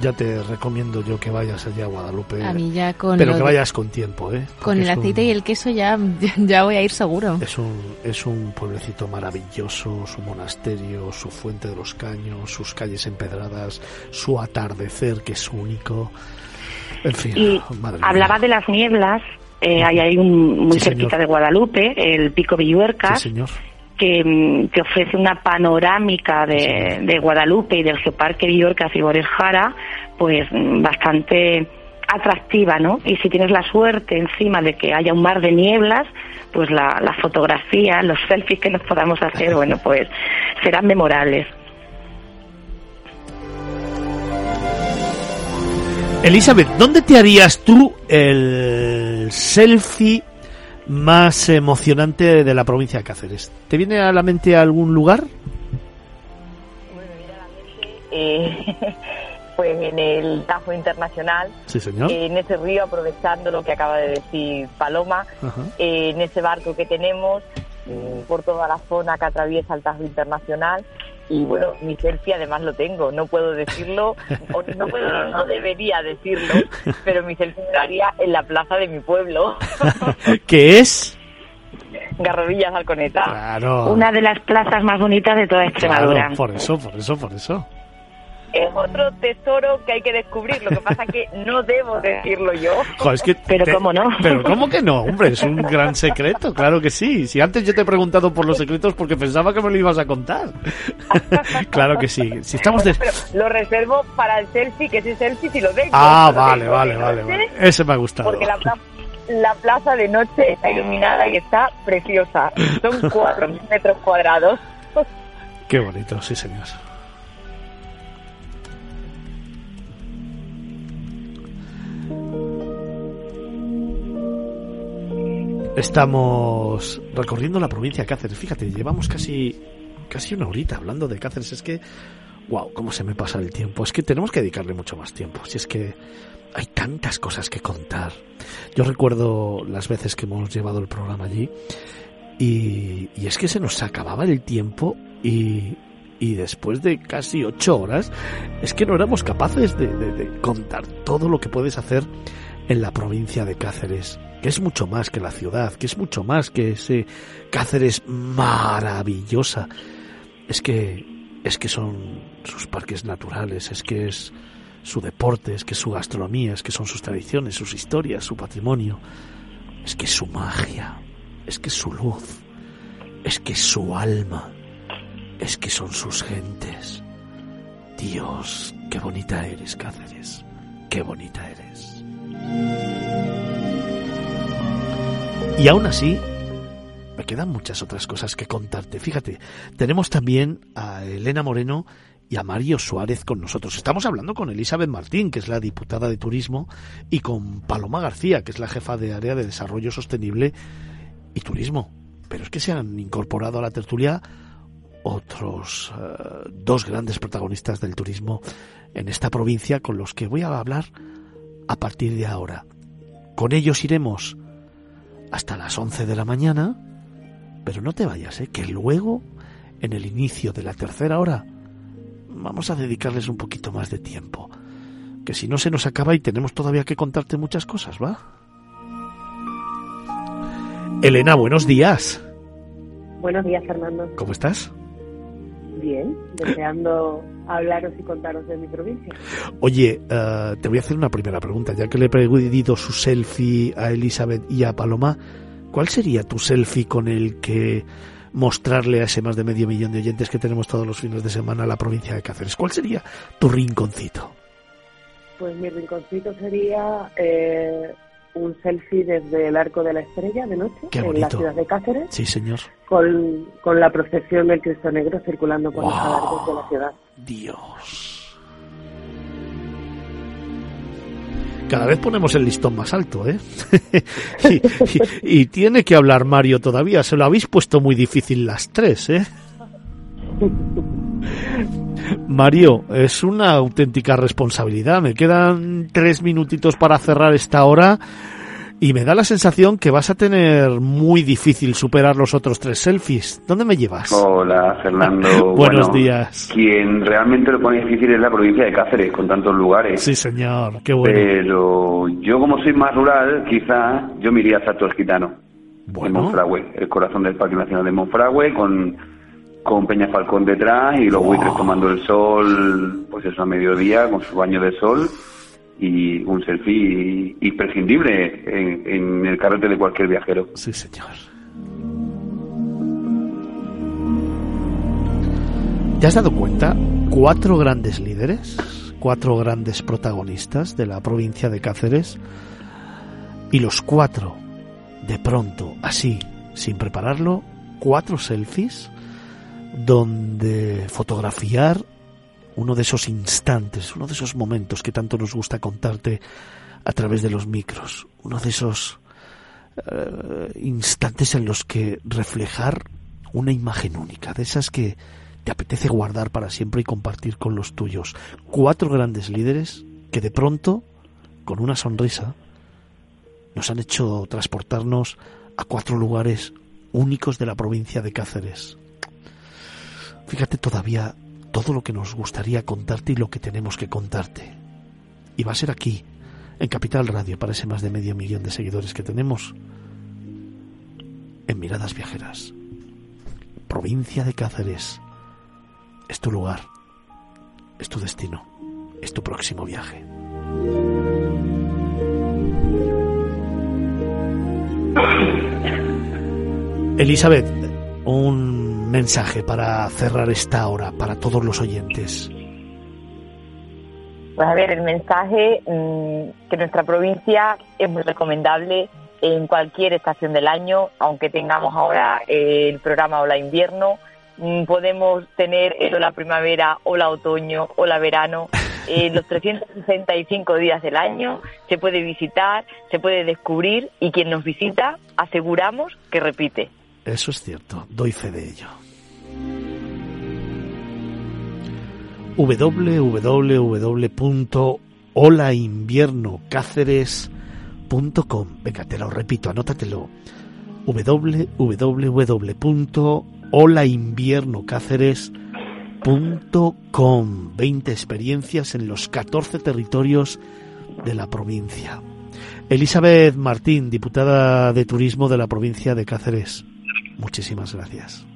ya te recomiendo yo que vayas allá a Guadalupe. A mí ya con pero que vayas con tiempo, ¿eh? con el aceite y el queso ya, ya voy a ir seguro. Es un, es un pueblecito maravilloso, su monasterio, su fuente de los caños, sus calles empedradas, su atardecer que es único. En fin, y hablaba de las nieblas, eh, hay un muy cerquita de Guadalupe, el Pico Villuercas. Sí, señor que, mm, que ofrece una panorámica de, de Guadalupe y del Geoparque Villorca Cibores Jara, pues mm, bastante atractiva, ¿no? Y si tienes la suerte encima de que haya un mar de nieblas, pues la, la fotografía, los selfies que nos podamos hacer, bueno, pues serán memorables. Elizabeth, ¿dónde te harías tú el selfie más emocionante de la provincia de Cáceres? ¿Te viene a la mente algún lugar? Bueno, viene a la mente eh, pues en el Tajo Internacional, sí, señor. en ese río, aprovechando lo que acaba de decir Paloma, eh, en ese barco que tenemos, mm, por toda la zona que atraviesa el Tajo Internacional, y bueno, mi selfie además lo tengo, no puedo decirlo, o no, puedo, no debería decirlo, pero mi selfie estaría en la plaza de mi pueblo. ¿Qué es? Garrovillas Alconeta. Claro. Una de las plazas más bonitas de toda Extremadura. Claro, por eso, por eso, por eso es otro tesoro que hay que descubrir. Lo que pasa es que no debo decirlo yo. pero cómo no. Pero cómo que no, hombre, es un gran secreto, claro que sí. Si antes yo te he preguntado por los secretos porque pensaba que me lo ibas a contar. claro que sí. Si estamos lo reservo para el selfie, que ese selfie si lo tengo. Ah, vale, vale, vale, vale. Ese me ha gustado. Porque la, la plaza de noche está iluminada y está preciosa. Son cuatro metros cuadrados. Qué bonito, sí, señor. Estamos recorriendo la provincia de Cáceres. Fíjate, llevamos casi, casi una horita hablando de Cáceres. Es que, wow, cómo se me pasa el tiempo. Es que tenemos que dedicarle mucho más tiempo. Si es que hay tantas cosas que contar. Yo recuerdo las veces que hemos llevado el programa allí y, es que se nos acababa el tiempo y, y después de casi ocho horas es que no éramos capaces de, de contar todo lo que puedes hacer en la provincia de Cáceres que es mucho más que la ciudad, que es mucho más que ese Cáceres maravillosa. Es que es que son sus parques naturales, es que es su deporte, es que es su gastronomía, es que son sus tradiciones, sus historias, su patrimonio, es que es su magia, es que es su luz, es que es su alma, es que son sus gentes. Dios, qué bonita eres, Cáceres, qué bonita eres. Y aún así, me quedan muchas otras cosas que contarte. Fíjate, tenemos también a Elena Moreno y a Mario Suárez con nosotros. Estamos hablando con Elizabeth Martín, que es la diputada de Turismo, y con Paloma García, que es la jefa de área de Desarrollo Sostenible y Turismo. Pero es que se han incorporado a la tertulia otros eh, dos grandes protagonistas del turismo en esta provincia con los que voy a hablar a partir de ahora. Con ellos iremos hasta las 11 de la mañana, pero no te vayas, ¿eh? que luego, en el inicio de la tercera hora, vamos a dedicarles un poquito más de tiempo. Que si no se nos acaba y tenemos todavía que contarte muchas cosas, ¿va? Elena, buenos días. Buenos días, Fernando. ¿Cómo estás? Bien, deseando hablaros y contaros de mi provincia. Oye, eh, te voy a hacer una primera pregunta, ya que le he pedido su selfie a Elizabeth y a Paloma, ¿cuál sería tu selfie con el que mostrarle a ese más de medio millón de oyentes que tenemos todos los fines de semana a la provincia de Cáceres? ¿Cuál sería tu rinconcito? Pues mi rinconcito sería eh, un selfie desde el Arco de la Estrella de noche en la ciudad de Cáceres. Sí, señor. Con, con la procesión del Cristo Negro circulando por los arcos de la ciudad. Dios. Cada vez ponemos el listón más alto, ¿eh? y, y, tiene que hablar Mario todavía. Se lo habéis puesto muy difícil las tres, ¿eh? Mario, es una auténtica responsabilidad. Me quedan tres minutitos para cerrar esta hora y me da la sensación que vas a tener muy difícil superar los otros tres selfies. ¿Dónde me llevas? Hola, Fernando. Buenos días. Quien realmente lo pone difícil es la provincia de Cáceres, con tantos lugares. Sí, señor. Qué bueno. Pero yo, como soy más rural, quizá yo me iría a Salto. Bueno. Monfragüe, el corazón del Parque Nacional de Monfragüe, con con Peña Falcón detrás y los buitres tomando el sol, pues eso a mediodía, con su baño de sol y un selfie imprescindible en, en el carrete de cualquier viajero. Sí, señor. ¿Te has dado cuenta? Cuatro grandes líderes, cuatro grandes protagonistas de la provincia de Cáceres y los cuatro, de pronto, así, sin prepararlo, cuatro selfies donde fotografiar uno de esos instantes, uno de esos momentos que tanto nos gusta contarte a través de los micros, uno de esos eh, instantes en los que reflejar una imagen única, de esas que te apetece guardar para siempre y compartir con los tuyos. Cuatro grandes líderes que de pronto, con una sonrisa, nos han hecho transportarnos a cuatro lugares únicos de la provincia de Cáceres. Fíjate todavía todo lo que nos gustaría contarte y lo que tenemos que contarte. Y va a ser aquí, en Capital Radio, para ese más de medio millón de seguidores que tenemos, en Miradas Viajeras. Provincia de Cáceres. Es tu lugar, es tu destino, es tu próximo viaje. Elizabeth, un mensaje para cerrar esta hora para todos los oyentes. Pues a ver, el mensaje mm, que nuestra provincia es muy recomendable en cualquier estación del año, aunque tengamos ahora el programa Hola Invierno, mm, podemos tener el la Primavera, o la Otoño, o la Verano, eh, los 365 días del año, se puede visitar, se puede descubrir y quien nos visita aseguramos que repite. Eso es cierto, doy fe de ello. www.holainviernocáceres.com Venga, te lo repito, anótatelo. www.holainviernocáceres.com 20 experiencias en los 14 territorios de la provincia. Elizabeth Martín, diputada de Turismo de la provincia de Cáceres. Muchísimas gracias.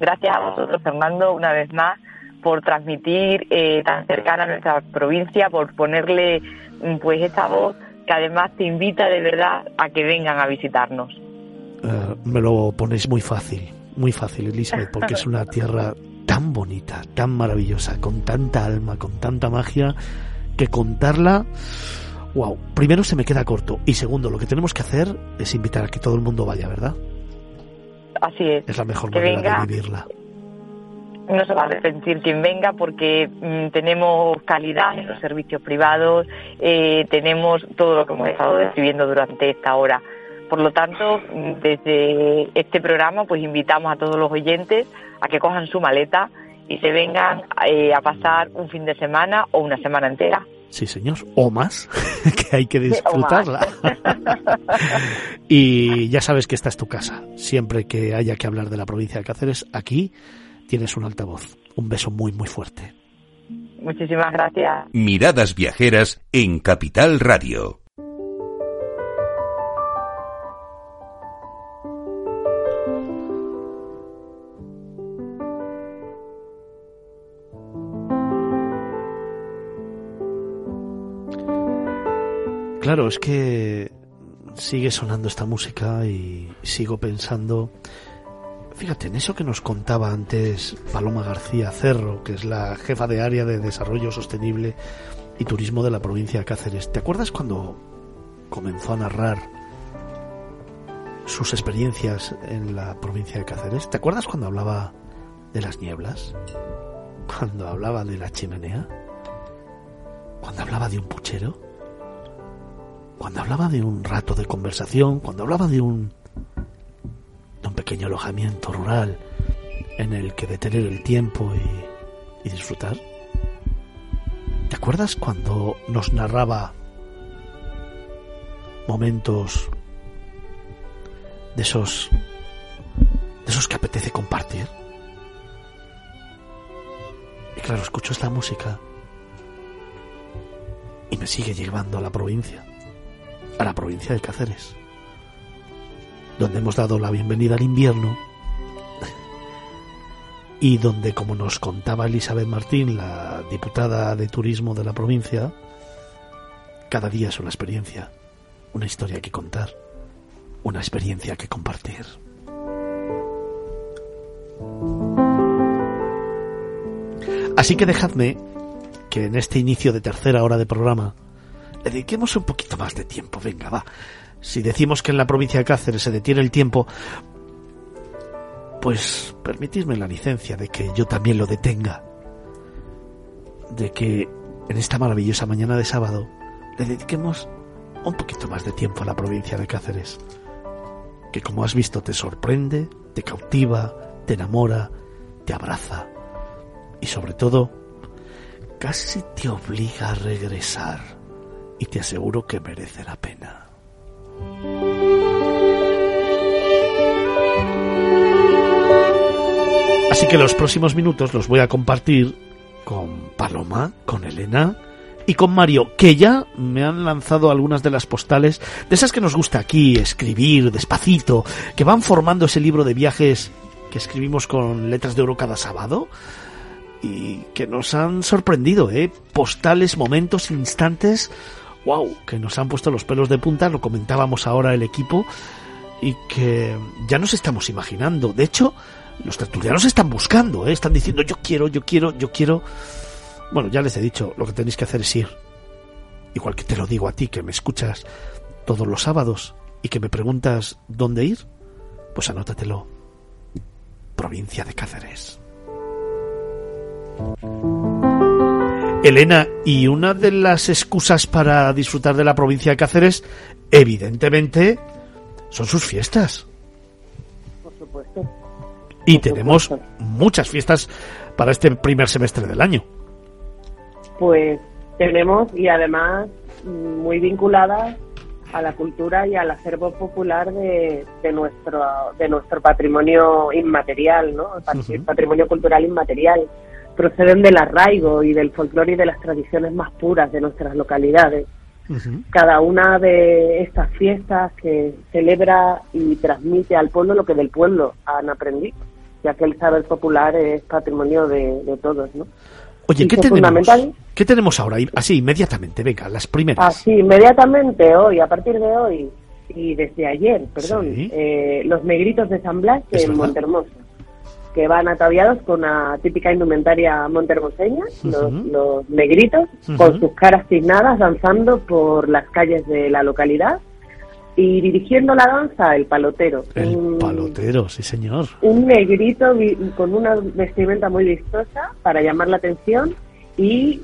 Gracias a vosotros, Fernando, una vez más, por transmitir eh, tan cercana a nuestra provincia, por ponerle mm, pues esta voz que además te invita de verdad a que vengan a visitarnos. Eh, me lo ponéis muy fácil, muy fácil, Elizabeth, porque es una tierra tan bonita, tan maravillosa, con tanta alma, con tanta magia, que contarla, wow, primero se me queda corto y segundo, lo que tenemos que hacer es invitar a que todo el mundo vaya, ¿verdad? Así es. Es la mejor manera de vivirla. No se va a arrepentir quien venga porque mm, tenemos calidad en los servicios privados, eh, tenemos todo lo que hemos estado describiendo durante esta hora. Por lo tanto, mm, desde este programa, pues invitamos a todos los oyentes a que cojan su maleta y se vengan eh, a pasar un fin de semana o una semana entera. Sí, señor, o más, que hay que disfrutarla. y ya sabes que esta es tu casa. Siempre que haya que hablar de la provincia de Cáceres, aquí tienes un altavoz. Un beso muy, muy fuerte. Muchísimas gracias. Miradas viajeras en Capital Radio. Claro, es que sigue sonando esta música y sigo pensando, fíjate, en eso que nos contaba antes Paloma García Cerro, que es la jefa de área de Desarrollo Sostenible y Turismo de la provincia de Cáceres. ¿Te acuerdas cuando comenzó a narrar sus experiencias en la provincia de Cáceres? ¿Te acuerdas cuando hablaba de las nieblas? Cuando hablaba de la chimenea? Cuando hablaba de un puchero? Cuando hablaba de un rato de conversación, cuando hablaba de un, de un pequeño alojamiento rural en el que detener el tiempo y, y disfrutar. ¿Te acuerdas cuando nos narraba momentos de esos de esos que apetece compartir? Y claro, escucho esta música y me sigue llevando a la provincia a la provincia de Cáceres, donde hemos dado la bienvenida al invierno y donde, como nos contaba Elizabeth Martín, la diputada de turismo de la provincia, cada día es una experiencia, una historia que contar, una experiencia que compartir. Así que dejadme que en este inicio de tercera hora de programa dediquemos un poquito más de tiempo. Venga, va. Si decimos que en la provincia de Cáceres se detiene el tiempo, pues permitidme la licencia de que yo también lo detenga. De que en esta maravillosa mañana de sábado le dediquemos un poquito más de tiempo a la provincia de Cáceres. Que como has visto te sorprende, te cautiva, te enamora, te abraza y sobre todo casi te obliga a regresar y te aseguro que merece la pena. Así que los próximos minutos los voy a compartir con Paloma, con Elena y con Mario, que ya me han lanzado algunas de las postales, de esas que nos gusta aquí escribir despacito, que van formando ese libro de viajes que escribimos con letras de oro cada sábado y que nos han sorprendido, ¿eh? Postales, momentos, instantes, wow, que nos han puesto los pelos de punta, lo comentábamos ahora el equipo y que ya nos estamos imaginando. De hecho, los tertulianos están buscando, ¿eh? están diciendo yo quiero, yo quiero, yo quiero. Bueno, ya les he dicho, lo que tenéis que hacer es ir. Igual que te lo digo a ti, que me escuchas todos los sábados y que me preguntas dónde ir, pues anótatelo. Provincia de Cáceres. Elena, y una de las excusas para disfrutar de la provincia de Cáceres, evidentemente, son sus fiestas. Por supuesto. Y tenemos muchas fiestas para este primer semestre del año. Pues tenemos y además muy vinculadas a la cultura y al acervo popular de, nuestro de nuestro patrimonio inmaterial, ¿no? El patrimonio cultural inmaterial. Proceden del arraigo y del folclore y de las tradiciones más puras de nuestras localidades. Cada una de estas fiestas que celebra y transmite al pueblo lo que del pueblo han aprendido, ya que el saber popular es patrimonio de, todos, ¿no? Oye, ¿qué tenemos? ¿qué tenemos ahora? Así, inmediatamente, venga, las primeras. Así, inmediatamente, hoy, a partir de hoy y desde ayer, perdón, eh, los negritos de San Blas en Montermoso que van ataviados con la típica indumentaria montermoseña, los, negritos, con sus caras tignadas, danzando por las calles de la localidad y dirigiendo la danza el palotero. El palotero, sí señor. Un negrito con una vestimenta muy vistosa para llamar la atención y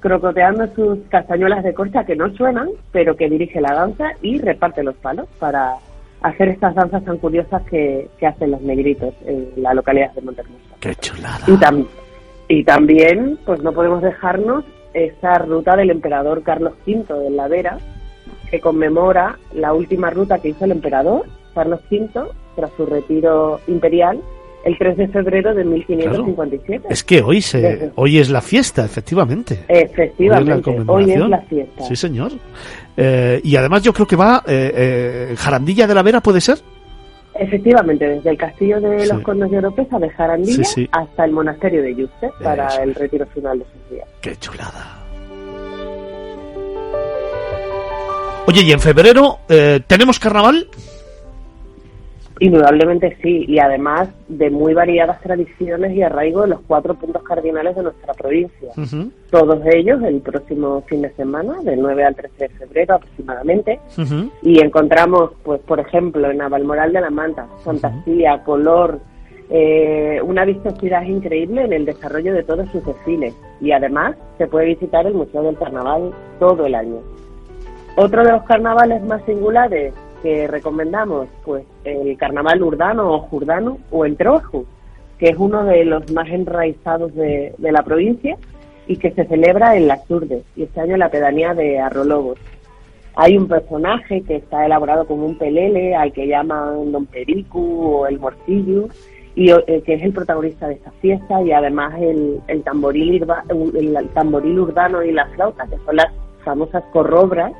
crocoteando sus castañuelas de corcha que no suenan, pero que dirige la danza y reparte los palos para hacer estas danzas tan curiosas que, hacen los negritos en la localidad de Montermoso. ¡Qué chulada! Y, y también, pues no podemos dejarnos esa ruta del emperador Carlos V de la Vera, que conmemora la última ruta que hizo el emperador Carlos V tras su retiro imperial el 3 de febrero de 1557. Es que hoy se, hoy es la fiesta, efectivamente. Efectivamente, hoy es la, fiesta. Sí, señor. Eh, y además yo creo que va eh, eh, Jarandilla de la Vera, ¿puede ser? Efectivamente, desde el castillo de los condes de Oropesa de Jarandilla hasta el monasterio de Yuste para el retiro final de sus días. ¡Qué chulada! Oye, y en febrero tenemos carnaval. Indudablemente sí, y además de muy variadas tradiciones y arraigo de los cuatro puntos cardinales de nuestra provincia. Todos ellos el próximo fin de semana, del 9 al 13 de febrero aproximadamente. Y encontramos, pues por ejemplo, en Navalmoral de la Manta, fantasía, color, eh, una vistosidad increíble en el desarrollo de todos sus desfiles. Y además se puede visitar el Museo del Carnaval todo el año. Otro de los carnavales más singulares que recomendamos, pues el carnaval urdano o jurdano o el trojo, que es uno de los más enraizados de, la provincia y que se celebra en las Urdes y este año en la pedanía de Arrolobos. Hay un personaje que está elaborado como un pelele al que llaman Don Pericu o el Morcillo y eh, que es el protagonista de esta fiesta y además el, tamboril, el tamboril urdano y la flauta, que son las famosas corrobras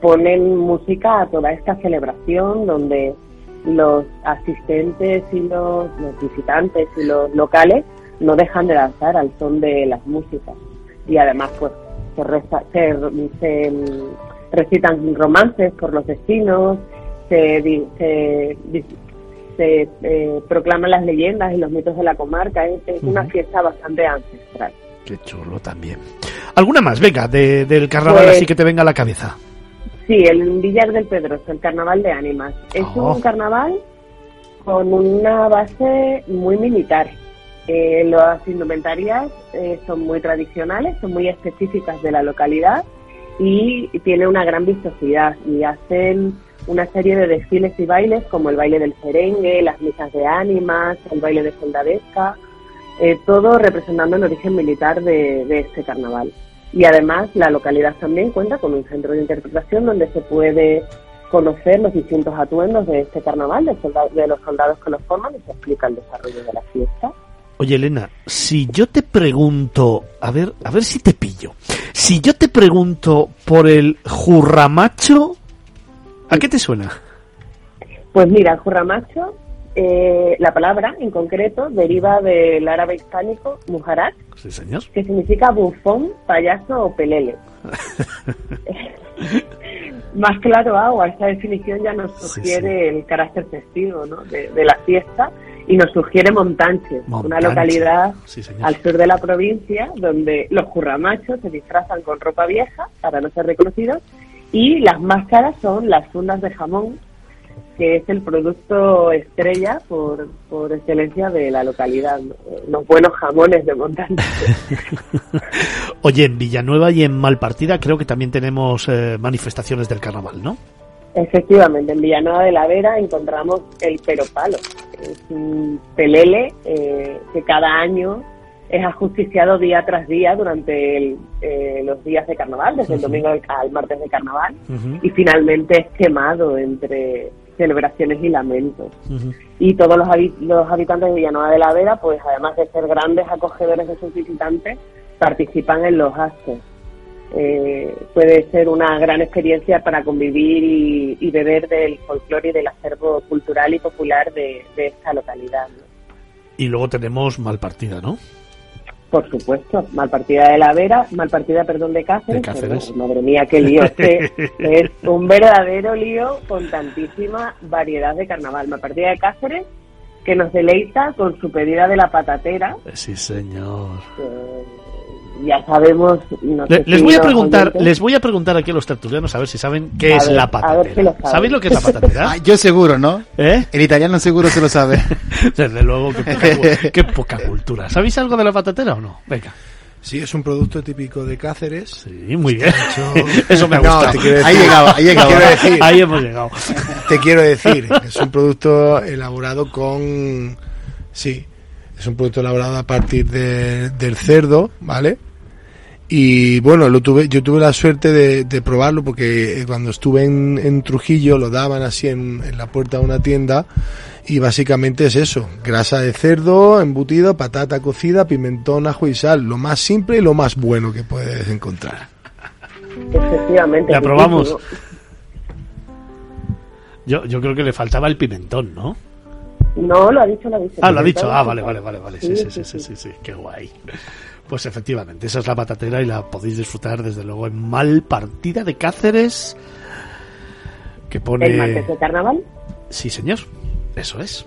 ponen música a toda esta celebración donde los asistentes y los, visitantes y los locales no dejan de danzar al son de las músicas y además pues se, se, recitan romances por los destinos se, se eh, proclaman las leyendas y los mitos de la comarca. Es, una fiesta bastante ancestral. Qué chulo también. ¿Alguna más? Venga, del carnaval pues así que te venga a la cabeza. Sí, el Villar del Pedroso, el carnaval de ánimas. Es oh. un carnaval con una base muy militar. Eh, las indumentarias eh, son muy tradicionales, son muy específicas de la localidad y tiene una gran vistosidad y hacen una serie de desfiles y bailes como el baile del cerengue, las misas de ánimas, el baile de soldadesca, eh, todo representando el origen militar de, de este carnaval. Y además la localidad también cuenta con un centro de interpretación donde se puede conocer los distintos atuendos de este carnaval, de, de los soldados que los forman y se explica el desarrollo de la fiesta. Oye, Elena, si yo te pregunto, a ver, a ver si te pillo. Si yo te pregunto por el jurramacho, ¿a qué te suena? Pues mira, el jurramacho, eh, la palabra en concreto deriva del árabe hispánico mujarat, sí, señor. que significa bufón, payaso o pelele. Más claro agua, esta definición ya nos sugiere el carácter festivo ¿no? de, de la fiesta y nos sugiere Montanche, una localidad al sur de la provincia donde los curramachos se disfrazan con ropa vieja para no ser reconocidos y las máscaras son las fundas de jamón, que es el producto estrella por, por excelencia de la localidad, los buenos jamones de Montanche. Oye, en Villanueva y en Malpartida creo que también tenemos eh, manifestaciones del carnaval, ¿no? Efectivamente, en Villanueva de la Vera encontramos el peropalo. Es un pelele eh, que cada año es ajusticiado día tras día durante eh, los días de carnaval, desde el domingo al, martes de carnaval, y finalmente es quemado entre celebraciones y lamentos. Y todos los, los habitantes de Villanueva de la Vera, pues además de ser grandes acogedores de sus visitantes, participan en los actos eh, puede ser una gran experiencia para convivir y, beber del folclore y del acervo cultural y popular de, esta localidad. Y luego tenemos Malpartida, ¿no? Por supuesto, Malpartida de la Vera, Malpartida, perdón, de Cáceres. madre mía, qué lío. Este es un verdadero lío con tantísima variedad de carnaval. Malpartida de Cáceres, que nos deleita con su pedida de la patatera. Sí, señor ya sabemos. les voy a preguntar, les voy a preguntar aquí a los tertulianos a ver si saben qué es la patatera. ¿Sabéis lo que es la patatera? Ah, yo seguro, ¿no? ¿Eh? El italiano seguro se lo sabe. Desde luego, qué poca, cultura. ¿Sabéis algo de la patatera o no? Venga. Sí, es un producto típico de Cáceres. Sí, muy bien. Eso me ha gustado. ahí, llegado, ahí, llegado. ahí hemos llegado. Te quiero decir, es un producto elaborado con... Sí, es un producto elaborado a partir de, del cerdo, ¿vale? Y bueno, lo tuve, yo tuve la suerte de, probarlo porque cuando estuve en, Trujillo lo daban así en, la puerta de una tienda y básicamente es eso, grasa de cerdo, embutido, patata cocida, pimentón, ajo y sal, lo más simple y lo más bueno que puedes encontrar. Efectivamente. La probamos. Yo, yo creo que le faltaba el pimentón, ¿no? No, lo ha dicho, lo ha dicho. Ah, lo ha dicho. Ah, vale, vale, vale, vale. Sí, sí, sí, sí, sí, sí, qué guay. Pues efectivamente, esa es la patatera y la podéis disfrutar desde luego en Mal Partida de Cáceres. Que pone... ¿El martes de carnaval? Sí, señor. Eso es.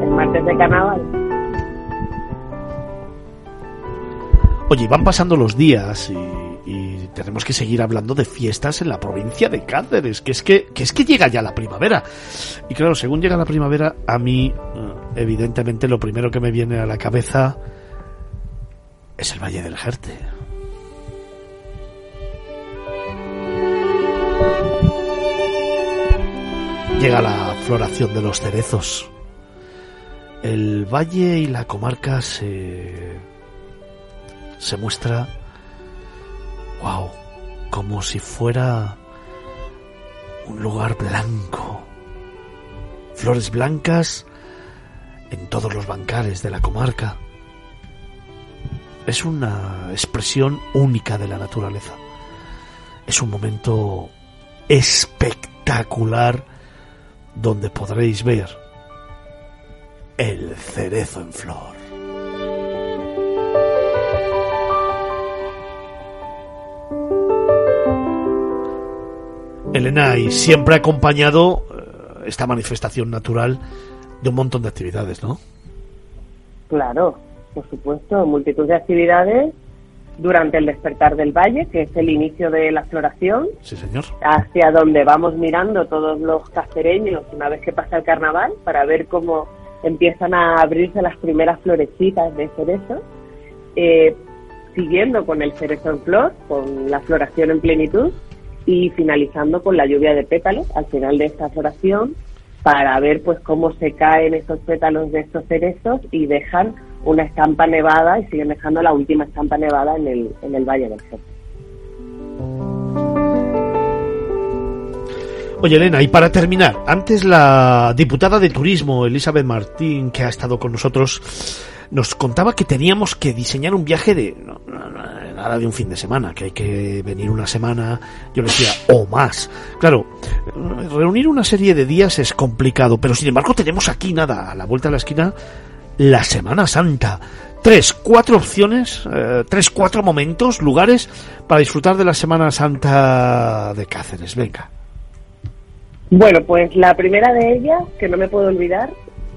El martes de carnaval. Oye, van pasando los días y, y, tenemos que seguir hablando de fiestas en la provincia de Cáceres, que es que, que es que llega ya la primavera. Y claro, según llega la primavera, a mí, eh, evidentemente, lo primero que me viene a la cabeza es el Valle del Jerte. Llega la floración de los cerezos. El valle y la comarca se se muestra wow, como si fuera un lugar blanco. Flores blancas en todos los bancares de la comarca es una expresión única de la naturaleza. Es un momento espectacular donde podréis ver el cerezo en flor. Elena, y siempre ha acompañado eh, esta manifestación natural de un montón de actividades, ¿no? Claro, por supuesto, multitud de actividades durante el despertar del valle, que es el inicio de la floración. Sí, señor. Hacia donde vamos mirando todos los cacereños una vez que pasa el carnaval, para ver cómo empiezan a abrirse las primeras florecitas de cerezo. Eh, siguiendo con el cerezo en flor, con la floración en plenitud y finalizando con la lluvia de pétalos al final de esta floración para ver pues cómo se caen esos pétalos de estos cerezos y dejan una estampa nevada y siguen dejando la última estampa nevada en el, en el Valle del Cerro. Oye, Elena, y para terminar, antes la diputada de Turismo, Elizabeth Martín, que ha estado con nosotros, nos contaba que teníamos que diseñar un viaje de nada de un fin de semana, que hay que venir una semana, yo le decía, o más. Claro, reunir una serie de días es complicado, pero sin embargo tenemos aquí nada, a la vuelta de la esquina, la Semana Santa. Tres, cuatro opciones, eh, tres, cuatro momentos, lugares para disfrutar de la Semana Santa de Cáceres. Venga. Bueno, pues la primera de ellas, que no me puedo olvidar,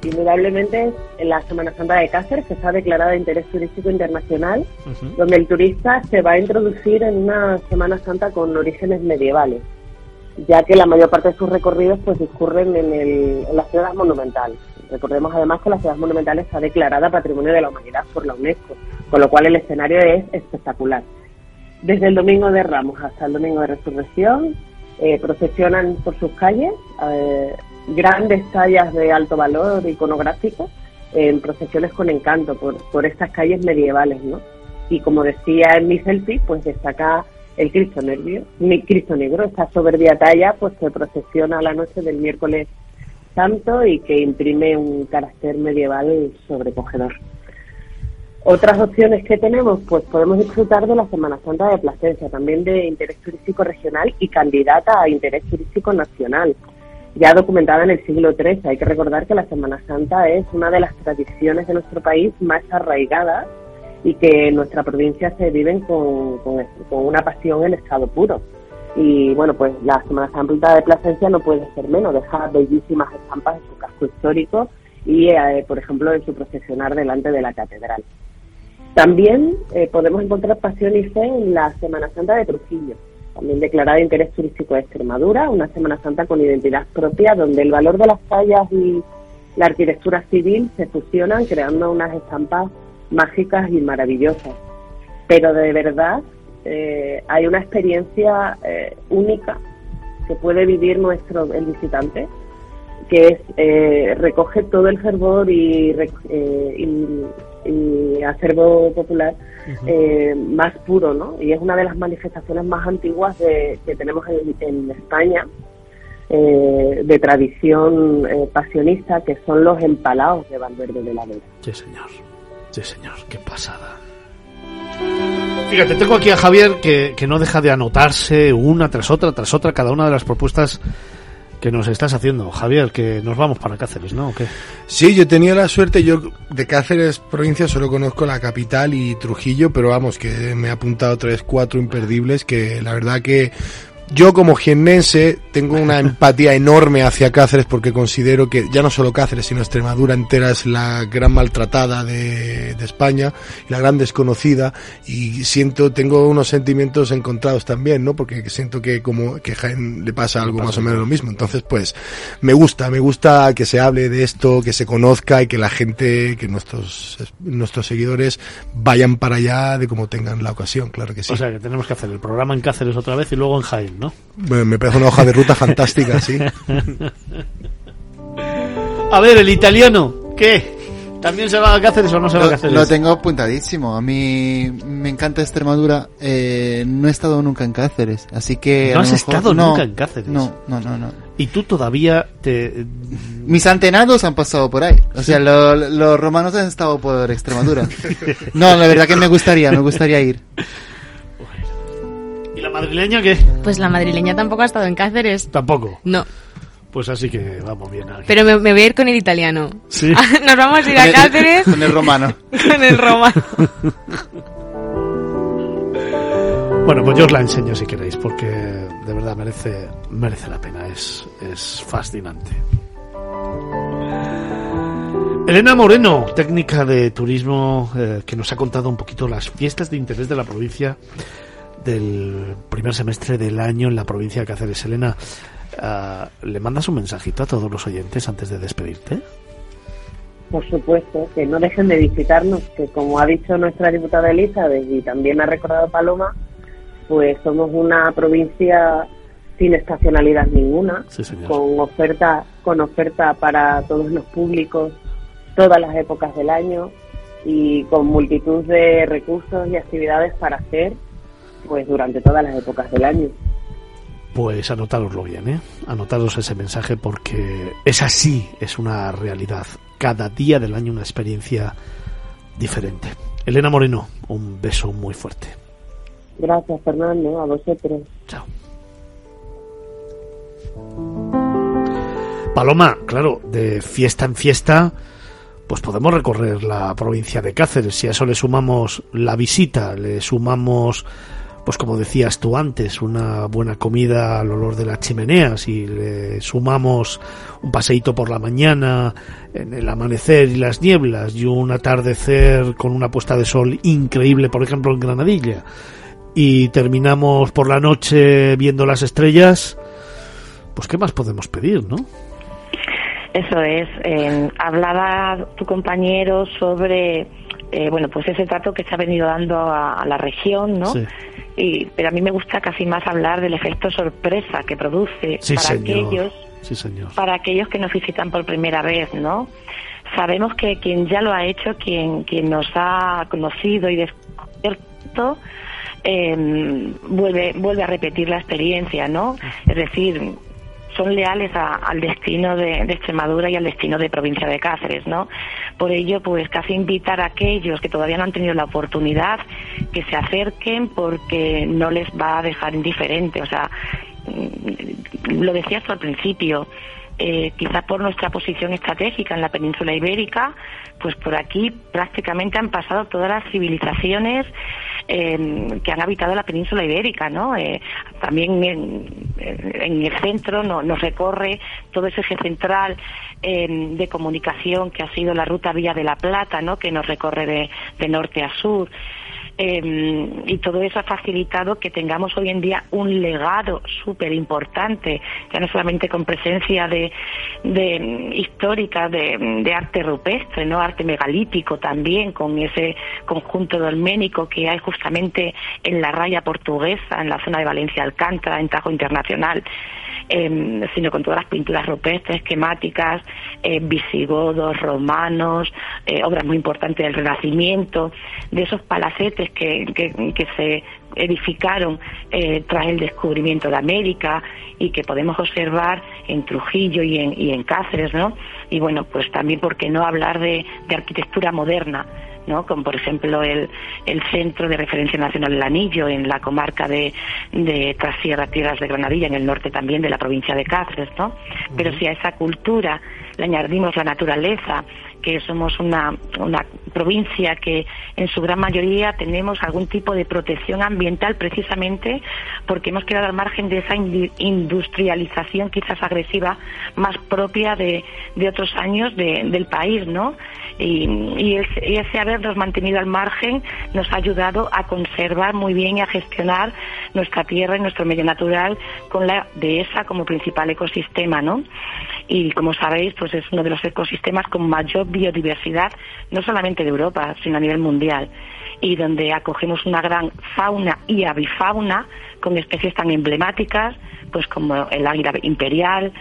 indudablemente es la Semana Santa de Cáceres, que está declarada de interés turístico internacional, donde el turista se va a introducir en una Semana Santa con orígenes medievales, ya que la mayor parte de sus recorridos pues discurren en, el, en las ciudades monumentales. Recordemos además que la ciudad monumental está declarada Patrimonio de la Humanidad por la UNESCO, con lo cual el escenario es espectacular. Desde el Domingo de Ramos hasta el Domingo de Resurrección, eh, procesionan por sus calles eh, grandes tallas de alto valor iconográfico en procesiones con encanto por, por estas calles medievales, ¿no? Y como decía en mi selfie, pues destaca el Cristo Negro, Cristo Negro, esta soberbia talla pues que procesiona la noche del miércoles santo y que imprime un carácter medieval sobrecogedor. Otras opciones que tenemos, pues podemos disfrutar de la Semana Santa de Plasencia, también de interés turístico regional y candidata a interés turístico nacional, ya documentada en el siglo XIII. Hay que recordar que la Semana Santa es una de las tradiciones de nuestro país más arraigadas y que en nuestra provincia se viven con, una pasión en estado puro. Y bueno, pues la Semana Santa de Plasencia no puede ser menos, deja bellísimas estampas en su casco histórico y, eh, por ejemplo, en su procesionar delante de la catedral. También eh, podemos encontrar pasión y fe en la Semana Santa de Trujillo, también declarada de interés turístico de Extremadura, una Semana Santa con identidad propia, donde el valor de las tallas y la arquitectura civil se fusionan creando unas estampas mágicas y maravillosas. Pero de verdad eh, hay una experiencia eh, única que puede vivir nuestro el visitante, que es eh, recoge todo el fervor y, y, acervo popular más puro, ¿no? Y es una de las manifestaciones más antiguas de, que tenemos en, España. de tradición pasionista, que son los empalados de Valverde de la Vera. Sí, señor. Sí, señor. Qué pasada. Fíjate, tengo aquí a Javier que, que no deja de anotarse una tras otra, tras otra, cada una de las propuestas que nos estás haciendo. Javier, que nos vamos para Cáceres, ¿no? Sí, yo tenía la suerte, yo de Cáceres, provincia, solo conozco la capital y Trujillo, pero vamos, que me he apuntado tres, cuatro imperdibles, que la verdad que yo como jiennense tengo una empatía enorme hacia Cáceres porque considero que ya no solo Cáceres sino Extremadura entera es la gran maltratada de, de España la gran desconocida. Y siento tengo unos sentimientos encontrados también no porque siento que como que Jaén le pasa algo más o menos lo mismo. Entonces pues me gusta me gusta que se hable de esto que se conozca y que la gente que nuestros nuestros seguidores vayan para allá de como tengan la ocasión claro que sí. O sea que tenemos que hacer el programa en Cáceres otra vez y luego en Jaén me parece una hoja de ruta fantástica, sí. A ver, el italiano, ¿qué? ¿También se va a Cáceres o no se va a Cáceres? Lo tengo apuntadísimo. A mí me encanta Extremadura. Eh, no he estado nunca en Cáceres, así que... ¿No has estado nunca en Cáceres? No, no, no, no. ¿Y tú todavía te...? Mis antenados han pasado por ahí. O sea, los romanos han estado por Extremadura. No, la verdad que me gustaría, me gustaría ir. ¿Y la madrileña qué? Pues la madrileña tampoco ha estado en Cáceres. ¿Tampoco? No. Pues así que vamos bien. Aquí. Pero me, voy a ir con el italiano. Sí. Nos vamos a ir a Cáceres. Con el romano. con el romano. bueno, pues yo os la enseño si queréis, porque de verdad merece, merece la pena. Es, es fascinante. Elena Moreno, técnica de turismo, eh, que nos ha contado un poquito las fiestas de interés de la provincia del primer semestre del año en la provincia de Cáceres. Elena, uh, ¿le mandas un mensajito a todos los oyentes antes de despedirte? Por supuesto, que no dejen de visitarnos, que como ha dicho nuestra diputada Elizabeth y también ha recordado Paloma, pues somos una provincia sin estacionalidad ninguna, con oferta con oferta para todos los públicos, todas las épocas del año y con multitud de recursos y actividades para hacer pues durante todas las épocas del año. Pues anotároslo bien, ¿eh? Anotaros ese mensaje porque es así, es una realidad. Cada día del año una experiencia diferente. Elena Moreno, un beso muy fuerte. Gracias, Fernando, a vosotros. Chao. Paloma, claro, de fiesta en fiesta, pues podemos recorrer la provincia de Cáceres. Si a eso le sumamos la visita, le sumamos pues como decías tú antes, una buena comida al olor de las chimeneas y le sumamos un paseíto por la mañana en el amanecer y las nieblas y un atardecer con una puesta de sol increíble, por ejemplo, en Granadilla, y terminamos por la noche viendo las estrellas, pues ¿qué más podemos pedir, no? Eso es. Eh, hablaba tu compañero sobre eh, bueno, pues ese trato que se ha venido dando a, la región, ¿no? Y, pero a mí me gusta casi más hablar del efecto sorpresa que produce para aquellos para aquellos que nos visitan por primera vez, ¿no? Sabemos que quien ya lo ha hecho, quien quien nos ha conocido y descubierto, eh, vuelve vuelve a repetir la experiencia, ¿no? Es decir, son leales al destino de, Extremadura y al destino de provincia de Cáceres, ¿no? Por ello, pues casi invitar a aquellos que todavía no han tenido la oportunidad que se acerquen porque no les va a dejar indiferente, o sea, mm, lo decías al principio, eh, quizás por nuestra posición estratégica en la península ibérica, pues por aquí prácticamente han pasado todas las civilizaciones que han habitado la península ibérica, ¿no? Eh, también en, el centro nos recorre todo ese eje central em, de comunicación que ha sido la ruta Vía de la Plata, ¿no? Que nos recorre de norte a sur. Em, y todo eso ha facilitado que tengamos hoy en día un legado súper importante, ya no solamente con presencia de, histórica de, arte rupestre, no arte megalítico también, con ese conjunto dolménico que hay justamente en la raya portuguesa, en la zona de Valencia Alcántara, en Tajo Internacional. Em, sino con todas las pinturas rupestres, esquemáticas, eh, visigodos, romanos, eh, obras muy importantes del Renacimiento, de esos palacetes que, se edificaron eh, tras el descubrimiento de América y que podemos observar en Trujillo y en, y en Cáceres, ¿no? Y bueno, pues también, ¿por qué no hablar de arquitectura moderna? ¿No? como por ejemplo el, el Centro de Referencia Nacional del Anillo en la comarca de, de Trasierra, Tierras de Granadilla, en el norte también de la provincia de Cáceres. ¿no? Pero si a esa cultura añadimos la naturaleza, que somos una, una provincia que en su gran mayoría tenemos algún tipo de protección ambiental precisamente porque hemos quedado al margen de esa industrialización quizás agresiva más propia de, de otros años del país, ¿no? y, ese, habernos mantenido al margen nos ha ayudado a conservar muy bien y a gestionar nuestra tierra y nuestro medio natural con la dehesa como principal ecosistema, ¿no? Y como sabéis, pues es uno de los ecosistemas con mayor biodiversidad, no solamente de Europa, sino a nivel mundial, y donde acogemos una gran fauna y avifauna con especies tan emblemáticas, pues como el águila imperial,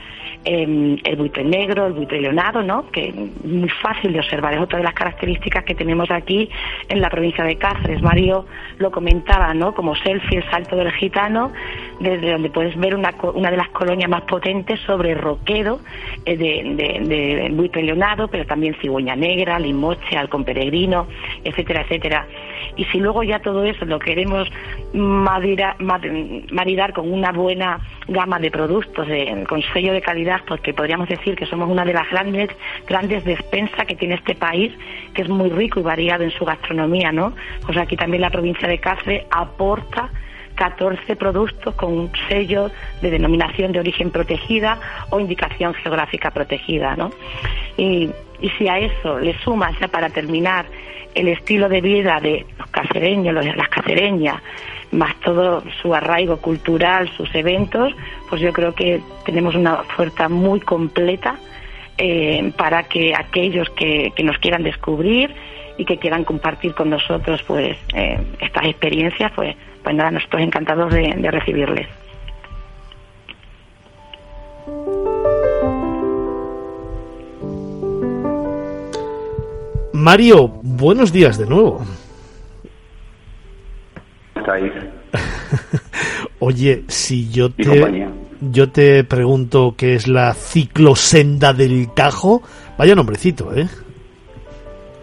Em, el buitre negro, el buitre leonado, ¿no? que es muy fácil de observar, es otra de las características que tenemos aquí en la provincia de Cáceres. Mario lo comentaba, ¿no? como selfie, el salto del gitano, desde donde puedes ver una, una de las colonias más potentes sobre roquedo eh, de, de, buitre leonado, pero también cigüeña negra, limoche, halcón peregrino, etcétera, etcétera. Y si luego ya todo eso lo queremos maridar con una buena gama de productos de, con sello de calidad, porque podríamos decir que somos una de las grandes grandes despensas que tiene este país, que es muy rico y variado en su gastronomía, ¿no? Pues aquí también la provincia de Cáceres aporta 14 productos con un sello de denominación de origen protegida o indicación geográfica protegida. ¿no? Y, si a eso le sumas, ya para terminar, el estilo de vida de los casereños, los, las casereñas, más todo su arraigo cultural, sus eventos, pues yo creo que tenemos una oferta muy completa eh, para que aquellos que, nos quieran descubrir y que quieran compartir con nosotros pues eh, estas experiencias, pues, pues nada, nosotros encantados de, de recibirles. Mario, buenos días de nuevo. Estáis. Oye, si yo te yo te pregunto qué es la ciclosenda del Tajo, vaya nombrecito, ¿eh?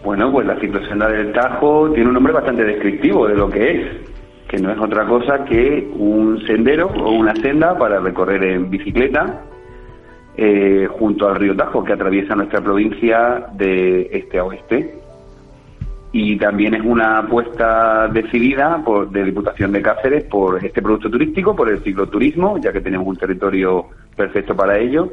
Bueno, pues la ciclosenda del Tajo tiene un nombre bastante descriptivo de lo que es, que no es otra cosa que un sendero o una senda para recorrer en bicicleta eh, junto al río Tajo, que atraviesa nuestra provincia de este a oeste. Y también es una apuesta decidida por, de Diputación de Cáceres por este producto turístico, por el cicloturismo, ya que tenemos un territorio perfecto para ello,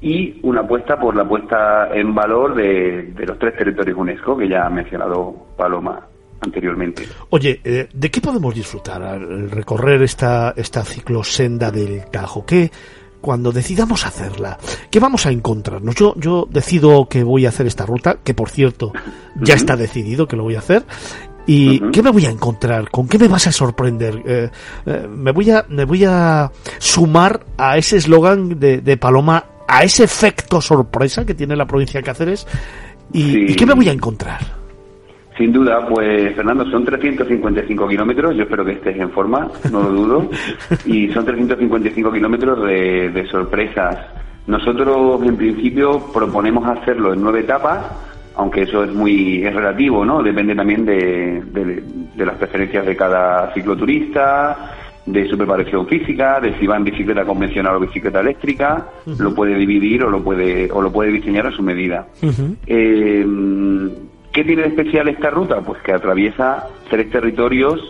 y una apuesta por la puesta en valor de, los tres territorios UNESCO que ya ha mencionado Paloma anteriormente. Oye, eh, ¿de qué podemos disfrutar al recorrer esta, esta ciclosenda del Tajo? ¿Qué, cuando decidamos hacerla, ¿qué vamos a encontrarnos? Yo, yo decido que voy a hacer esta ruta, que por cierto ya está decidido que lo voy a hacer. ¿Y qué me voy a encontrar? ¿Con qué me vas a sorprender? Eh, eh, me, voy a, me voy a sumar a ese eslogan de, de, Paloma, a ese efecto sorpresa que tiene la provincia de Cáceres. ¿Y, ¿y qué me voy a encontrar? Sin duda, pues Fernando, son 355 kilómetros, yo espero que estés en forma, no lo dudo, y son 355 kilómetros de, sorpresas. Nosotros, en principio, proponemos hacerlo en nueve etapas, aunque eso es muy es relativo, ¿no? Depende también de, las preferencias de cada cicloturista, de su preparación física, de si va en bicicleta convencional o bicicleta eléctrica, lo puede dividir o lo puede o lo puede diseñar a su medida. ¿Qué tiene de especial esta ruta? Pues que atraviesa tres territorios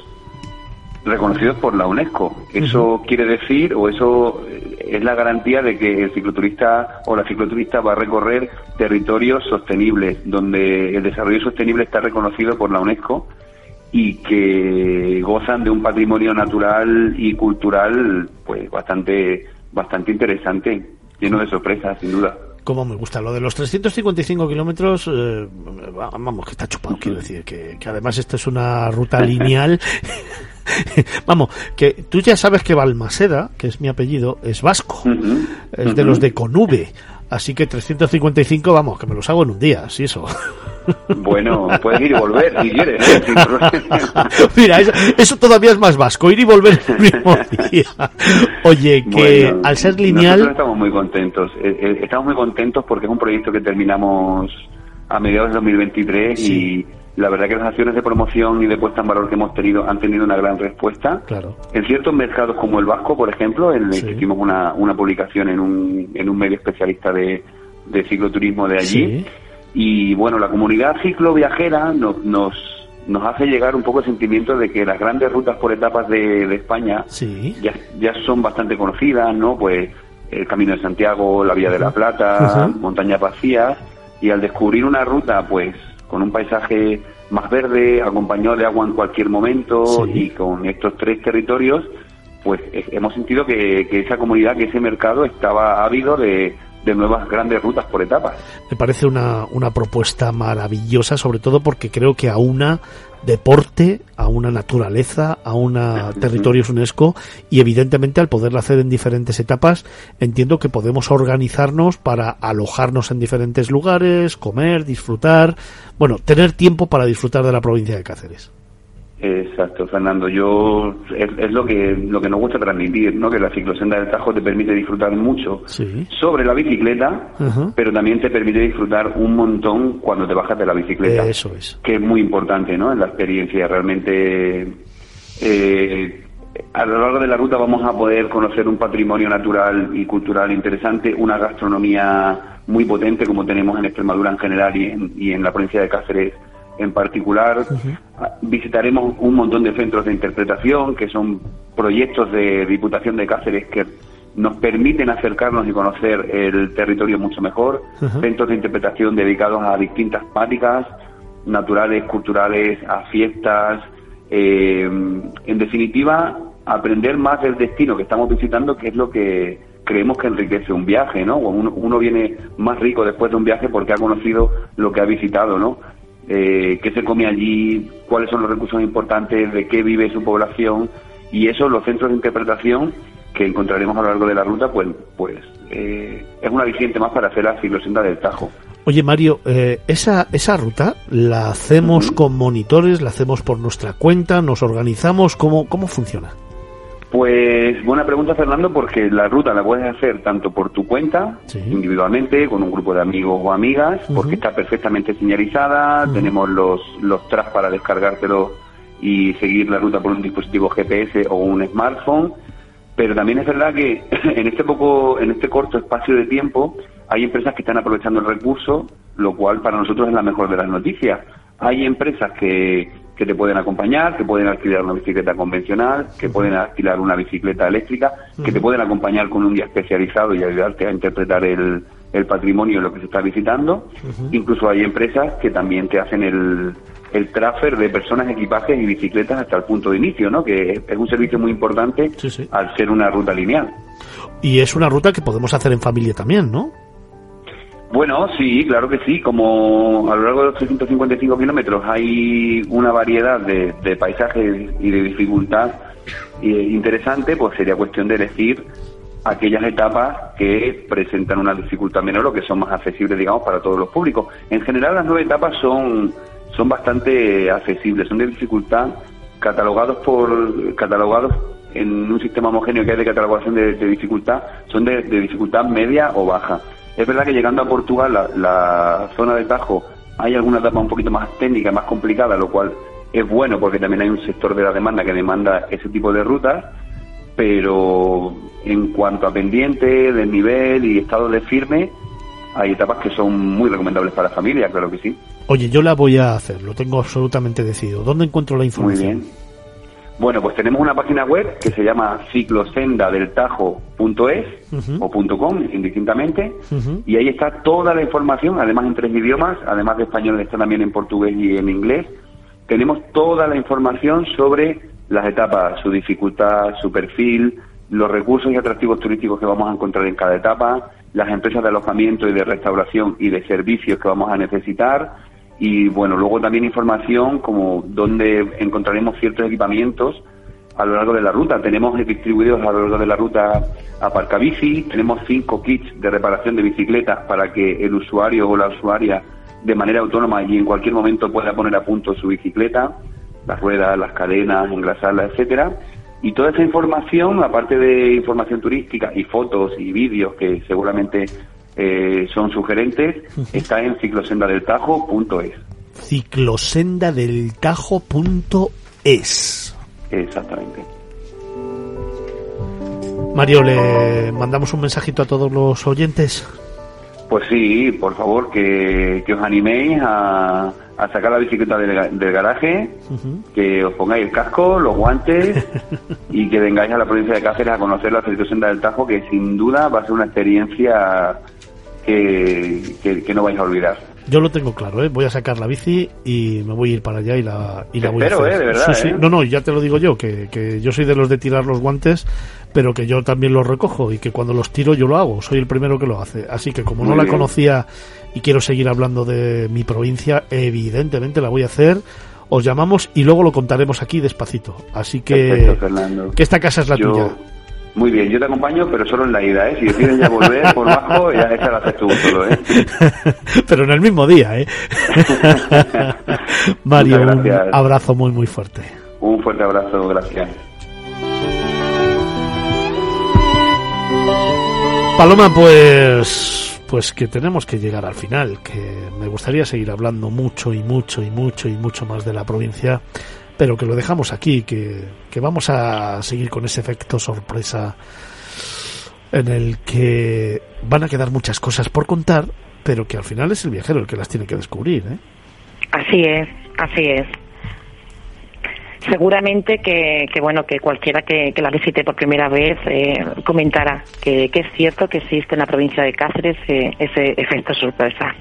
reconocidos por la UNESCO. Eso quiere decir, o eso es la garantía de que el cicloturista o la cicloturista va a recorrer territorios sostenibles, donde el desarrollo sostenible está reconocido por la UNESCO y que gozan de un patrimonio natural y cultural pues bastante bastante interesante, lleno de sorpresas, sin duda como me gusta. Lo de los 355 kilómetros, eh, vamos, que está chupado, quiero decir, que, además esta es una ruta lineal. vamos, que tú ya sabes que Balmaseda, que es mi apellido, es vasco, es de los de Conube. Así que 355, vamos, que me los hago en un día, sí, eso. Bueno, puedes ir y volver si quieres. ¿eh? Mira, eso, todavía es más vasco, ir y volver el mismo día. Oye, que al ser lineal... Nosotros estamos muy contentos. Eh, eh, estamos muy contentos porque es un proyecto que terminamos a mediados de 2023 y la verdad que las acciones de promoción y de puesta en valor que hemos tenido han tenido una gran respuesta. Claro. En ciertos mercados como el vasco, por ejemplo, en el que hicimos una, una publicación en un, en un medio especialista de, de cicloturismo de allí. Y bueno, la comunidad cicloviajera nos, nos, nos hace llegar un poco el sentimiento de que las grandes rutas por etapas de, de España ya, ya son bastante conocidas, ¿no? Pues el Camino de Santiago, la Vía de la Plata, Montañas Vacías, y al descubrir una ruta, pues con un paisaje más verde, acompañado de agua en cualquier momento y con estos tres territorios, pues eh, hemos sentido que, que esa comunidad, que ese mercado estaba ávido de, de nuevas grandes rutas por etapas. Me parece una, una propuesta maravillosa, sobre todo porque creo que a una deporte, a una naturaleza, a una territorios UNESCO y evidentemente al poderla hacer en diferentes etapas, entiendo que podemos organizarnos para alojarnos en diferentes lugares, comer, disfrutar, bueno, tener tiempo para disfrutar de la provincia de Cáceres. Exacto, Fernando. Yo es, lo que lo que nos gusta transmitir, ¿no? Que la ciclosenda del Tajo te permite disfrutar mucho sobre la bicicleta, pero también te permite disfrutar un montón cuando te bajas de la bicicleta. Eso es. Que es muy importante, ¿no? En la experiencia realmente. Eh, a lo largo de la ruta vamos a poder conocer un patrimonio natural y cultural interesante, una gastronomía muy potente como tenemos en Extremadura en general y en, y en la provincia de Cáceres en particular. Visitaremos un montón de centros de interpretación, que son proyectos de Diputación de Cáceres que nos permiten acercarnos y conocer el territorio mucho mejor. Centros de interpretación dedicados a distintas temáticas, naturales, culturales, a fiestas. Eh, en definitiva, aprender más del destino que estamos visitando, que es lo que creemos que enriquece un viaje, ¿no? Uno, viene más rico después de un viaje porque ha conocido lo que ha visitado, ¿no? Eh, qué se come allí, cuáles son los recursos importantes, de qué vive su población y eso los centros de interpretación que encontraremos a lo largo de la ruta, pues, pues eh, es una aliciente más para hacer la ciclosenda del Tajo. Oye Mario, eh, esa, esa ruta la hacemos con monitores, la hacemos por nuestra cuenta, nos organizamos, ¿cómo, cómo funciona? Pues buena pregunta, Fernando, porque la ruta la puedes hacer tanto por tu cuenta, individualmente, con un grupo de amigos o amigas, porque está perfectamente señalizada, tenemos los, los para descargártelo y seguir la ruta por un dispositivo GPS o un smartphone. Pero también es verdad que en este poco, en este corto espacio de tiempo, hay empresas que están aprovechando el recurso, lo cual para nosotros es la mejor de las noticias. Hay empresas que que te pueden acompañar, que pueden alquilar una bicicleta convencional, que pueden alquilar una bicicleta eléctrica, que te pueden acompañar con un guía especializado y ayudarte a interpretar el, el patrimonio lo que se está visitando. Incluso hay empresas que también te hacen el, el transfer de personas, equipajes y bicicletas hasta el punto de inicio, ¿no? que es un servicio muy importante al ser una ruta lineal. Y es una ruta que podemos hacer en familia también, ¿no? Bueno, sí, claro que sí. Como a lo largo de los 355 kilómetros hay una variedad de, paisajes y de dificultad eh, interesante, pues sería cuestión de elegir aquellas etapas que presentan una dificultad menor o que son más accesibles, digamos, para todos los públicos. En general, las nueve etapas son, son bastante accesibles, son de dificultad catalogados por catalogados en un sistema homogéneo que hay de catalogación de, dificultad, son de dificultad media o baja. Es verdad que llegando a Portugal, la, zona de Tajo, hay alguna etapa un poquito más técnica, más complicada, lo cual es bueno porque también hay un sector de la demanda que demanda ese tipo de rutas, pero en cuanto a pendiente, desnivel y estado de firme, hay etapas que son muy recomendables para la familia, claro que sí. Oye, yo la voy a hacer, lo tengo absolutamente decidido. ¿Dónde encuentro la información? Muy bien. Bueno, pues tenemos una página web que se llama ciclosendadeltajo.es o .com, indistintamente, y ahí está toda la información, además en tres idiomas, además de español está también en portugués y en inglés. Tenemos toda la información sobre las etapas, su dificultad, su perfil, los recursos y atractivos turísticos que vamos a encontrar en cada etapa, las empresas de alojamiento y de restauración y de servicios que vamos a necesitar, y bueno, luego también información como dónde encontraremos ciertos equipamientos a lo largo de la ruta. Tenemos distribuidos a lo largo de la ruta aparcabici, tenemos cinco kits de reparación de bicicletas para que el usuario o la usuaria de manera autónoma y en cualquier momento pueda poner a punto su bicicleta, las ruedas, las cadenas, engrasarlas, etcétera. Y toda esa información, aparte de información turística y fotos y vídeos que seguramente eh, son sugerentes, está en ciclosendadeltajo.es. Ciclosendadeltajo.es. Exactamente. Mario, ¿le mandamos un mensajito a todos los oyentes? Pues sí, por favor, que, os animéis a, sacar la bicicleta del, garaje, que os pongáis el casco, los guantes y que vengáis a la provincia de Cáceres a conocer la Senda del Tajo, que sin duda va a ser una experiencia que, no vais a olvidar. Yo lo tengo claro, ¿eh? voy a sacar la bici y me voy a ir para allá y la, y la voy a hacer. ¿eh? De verdad, ¿eh? No, no, ya te lo digo yo, que, que yo soy de los de tirar los guantes, pero que yo también los recojo y que cuando los tiro yo lo hago, soy el primero que lo hace. Así que como no la conocía y quiero seguir hablando de mi provincia, evidentemente la voy a hacer. Os llamamos y luego lo contaremos aquí despacito. Así que, que esta casa es la tuya. Muy bien, yo te acompaño, pero solo en la ida, ¿eh? Si decides ya volver por bajo, ya esa la haces tú solo, ¿eh? pero en el mismo día, ¿eh? Mario, un abrazo muy, muy fuerte. Un fuerte abrazo, gracias. Paloma, pues pues que tenemos que llegar al final, que me gustaría seguir hablando mucho y mucho y mucho y mucho más de la provincia, pero que lo dejamos aquí, que, que vamos a seguir con ese efecto sorpresa en el que van a quedar muchas cosas por contar, pero que al final es el viajero el que las tiene que descubrir. ¿eh? Así es, así es. Seguramente que, bueno que cualquiera que, la visite por primera vez eh, comentará que, es cierto que existe en la provincia de Cáceres eh, ese efecto sorpresa.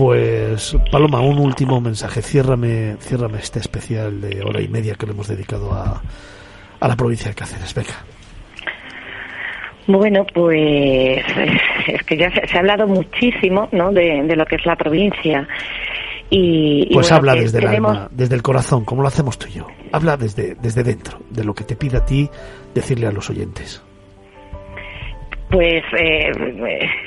Pues Paloma, un último mensaje. Ciérrame, ciérrame este especial de hora y media que le hemos dedicado a, a la provincia de Cáceres. Venga. Bueno, pues es que ya se, ha hablado muchísimo ¿no? de, lo que es la provincia. Y, pues habla desde el alma, desde el corazón, como lo hacemos tú y yo. Habla desde, desde dentro, de lo que te pide a ti decirle a los oyentes pues eh,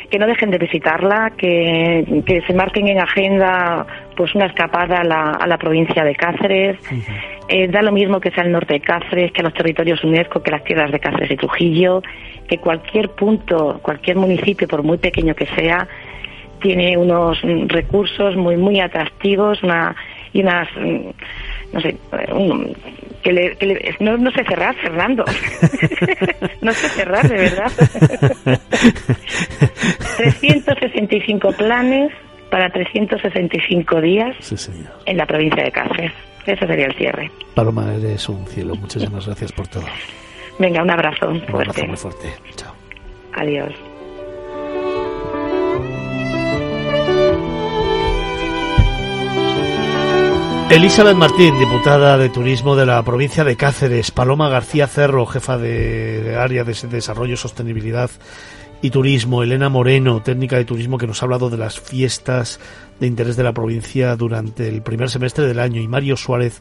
que no dejen de visitarla, que, se marquen en agenda pues una escapada a la, a la provincia de Cáceres. Eh, da lo mismo que sea el norte de Cáceres, que los territorios UNESCO, que las tierras de Cáceres y Trujillo, que cualquier punto, cualquier municipio, por muy pequeño que sea, tiene unos recursos muy muy atractivos, una y unas no sé, que, le, que no, no sé cerrar, Fernando. no sé cerrar, de verdad. 365 planes para 365 días en la provincia de Cáceres. Ese sería el cierre. Paloma, eres un cielo. Muchísimas gracias por todo. Venga, un abrazo un abrazo muy fuerte. Chao. Adiós. Elizabeth Martín, diputada de Turismo de la provincia de Cáceres. Paloma García Cerro, jefa de área de desarrollo, sostenibilidad y turismo. Elena Moreno, técnica de turismo, que nos ha hablado de las fiestas de interés de la provincia durante el primer semestre del año. Y Mario Suárez,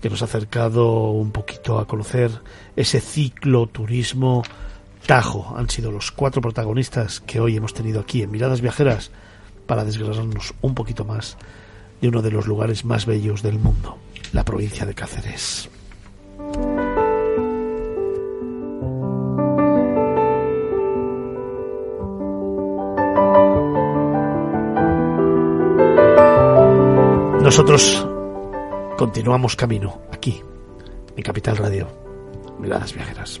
que nos ha acercado un poquito a conocer ese ciclo turismo Tajo. Han sido los cuatro protagonistas que hoy hemos tenido aquí en Miradas Viajeras para desgranarnos un poquito más de uno de los lugares más bellos del mundo, la provincia de Cáceres. Nosotros continuamos camino aquí, en Capital Radio. Miradas viajeras.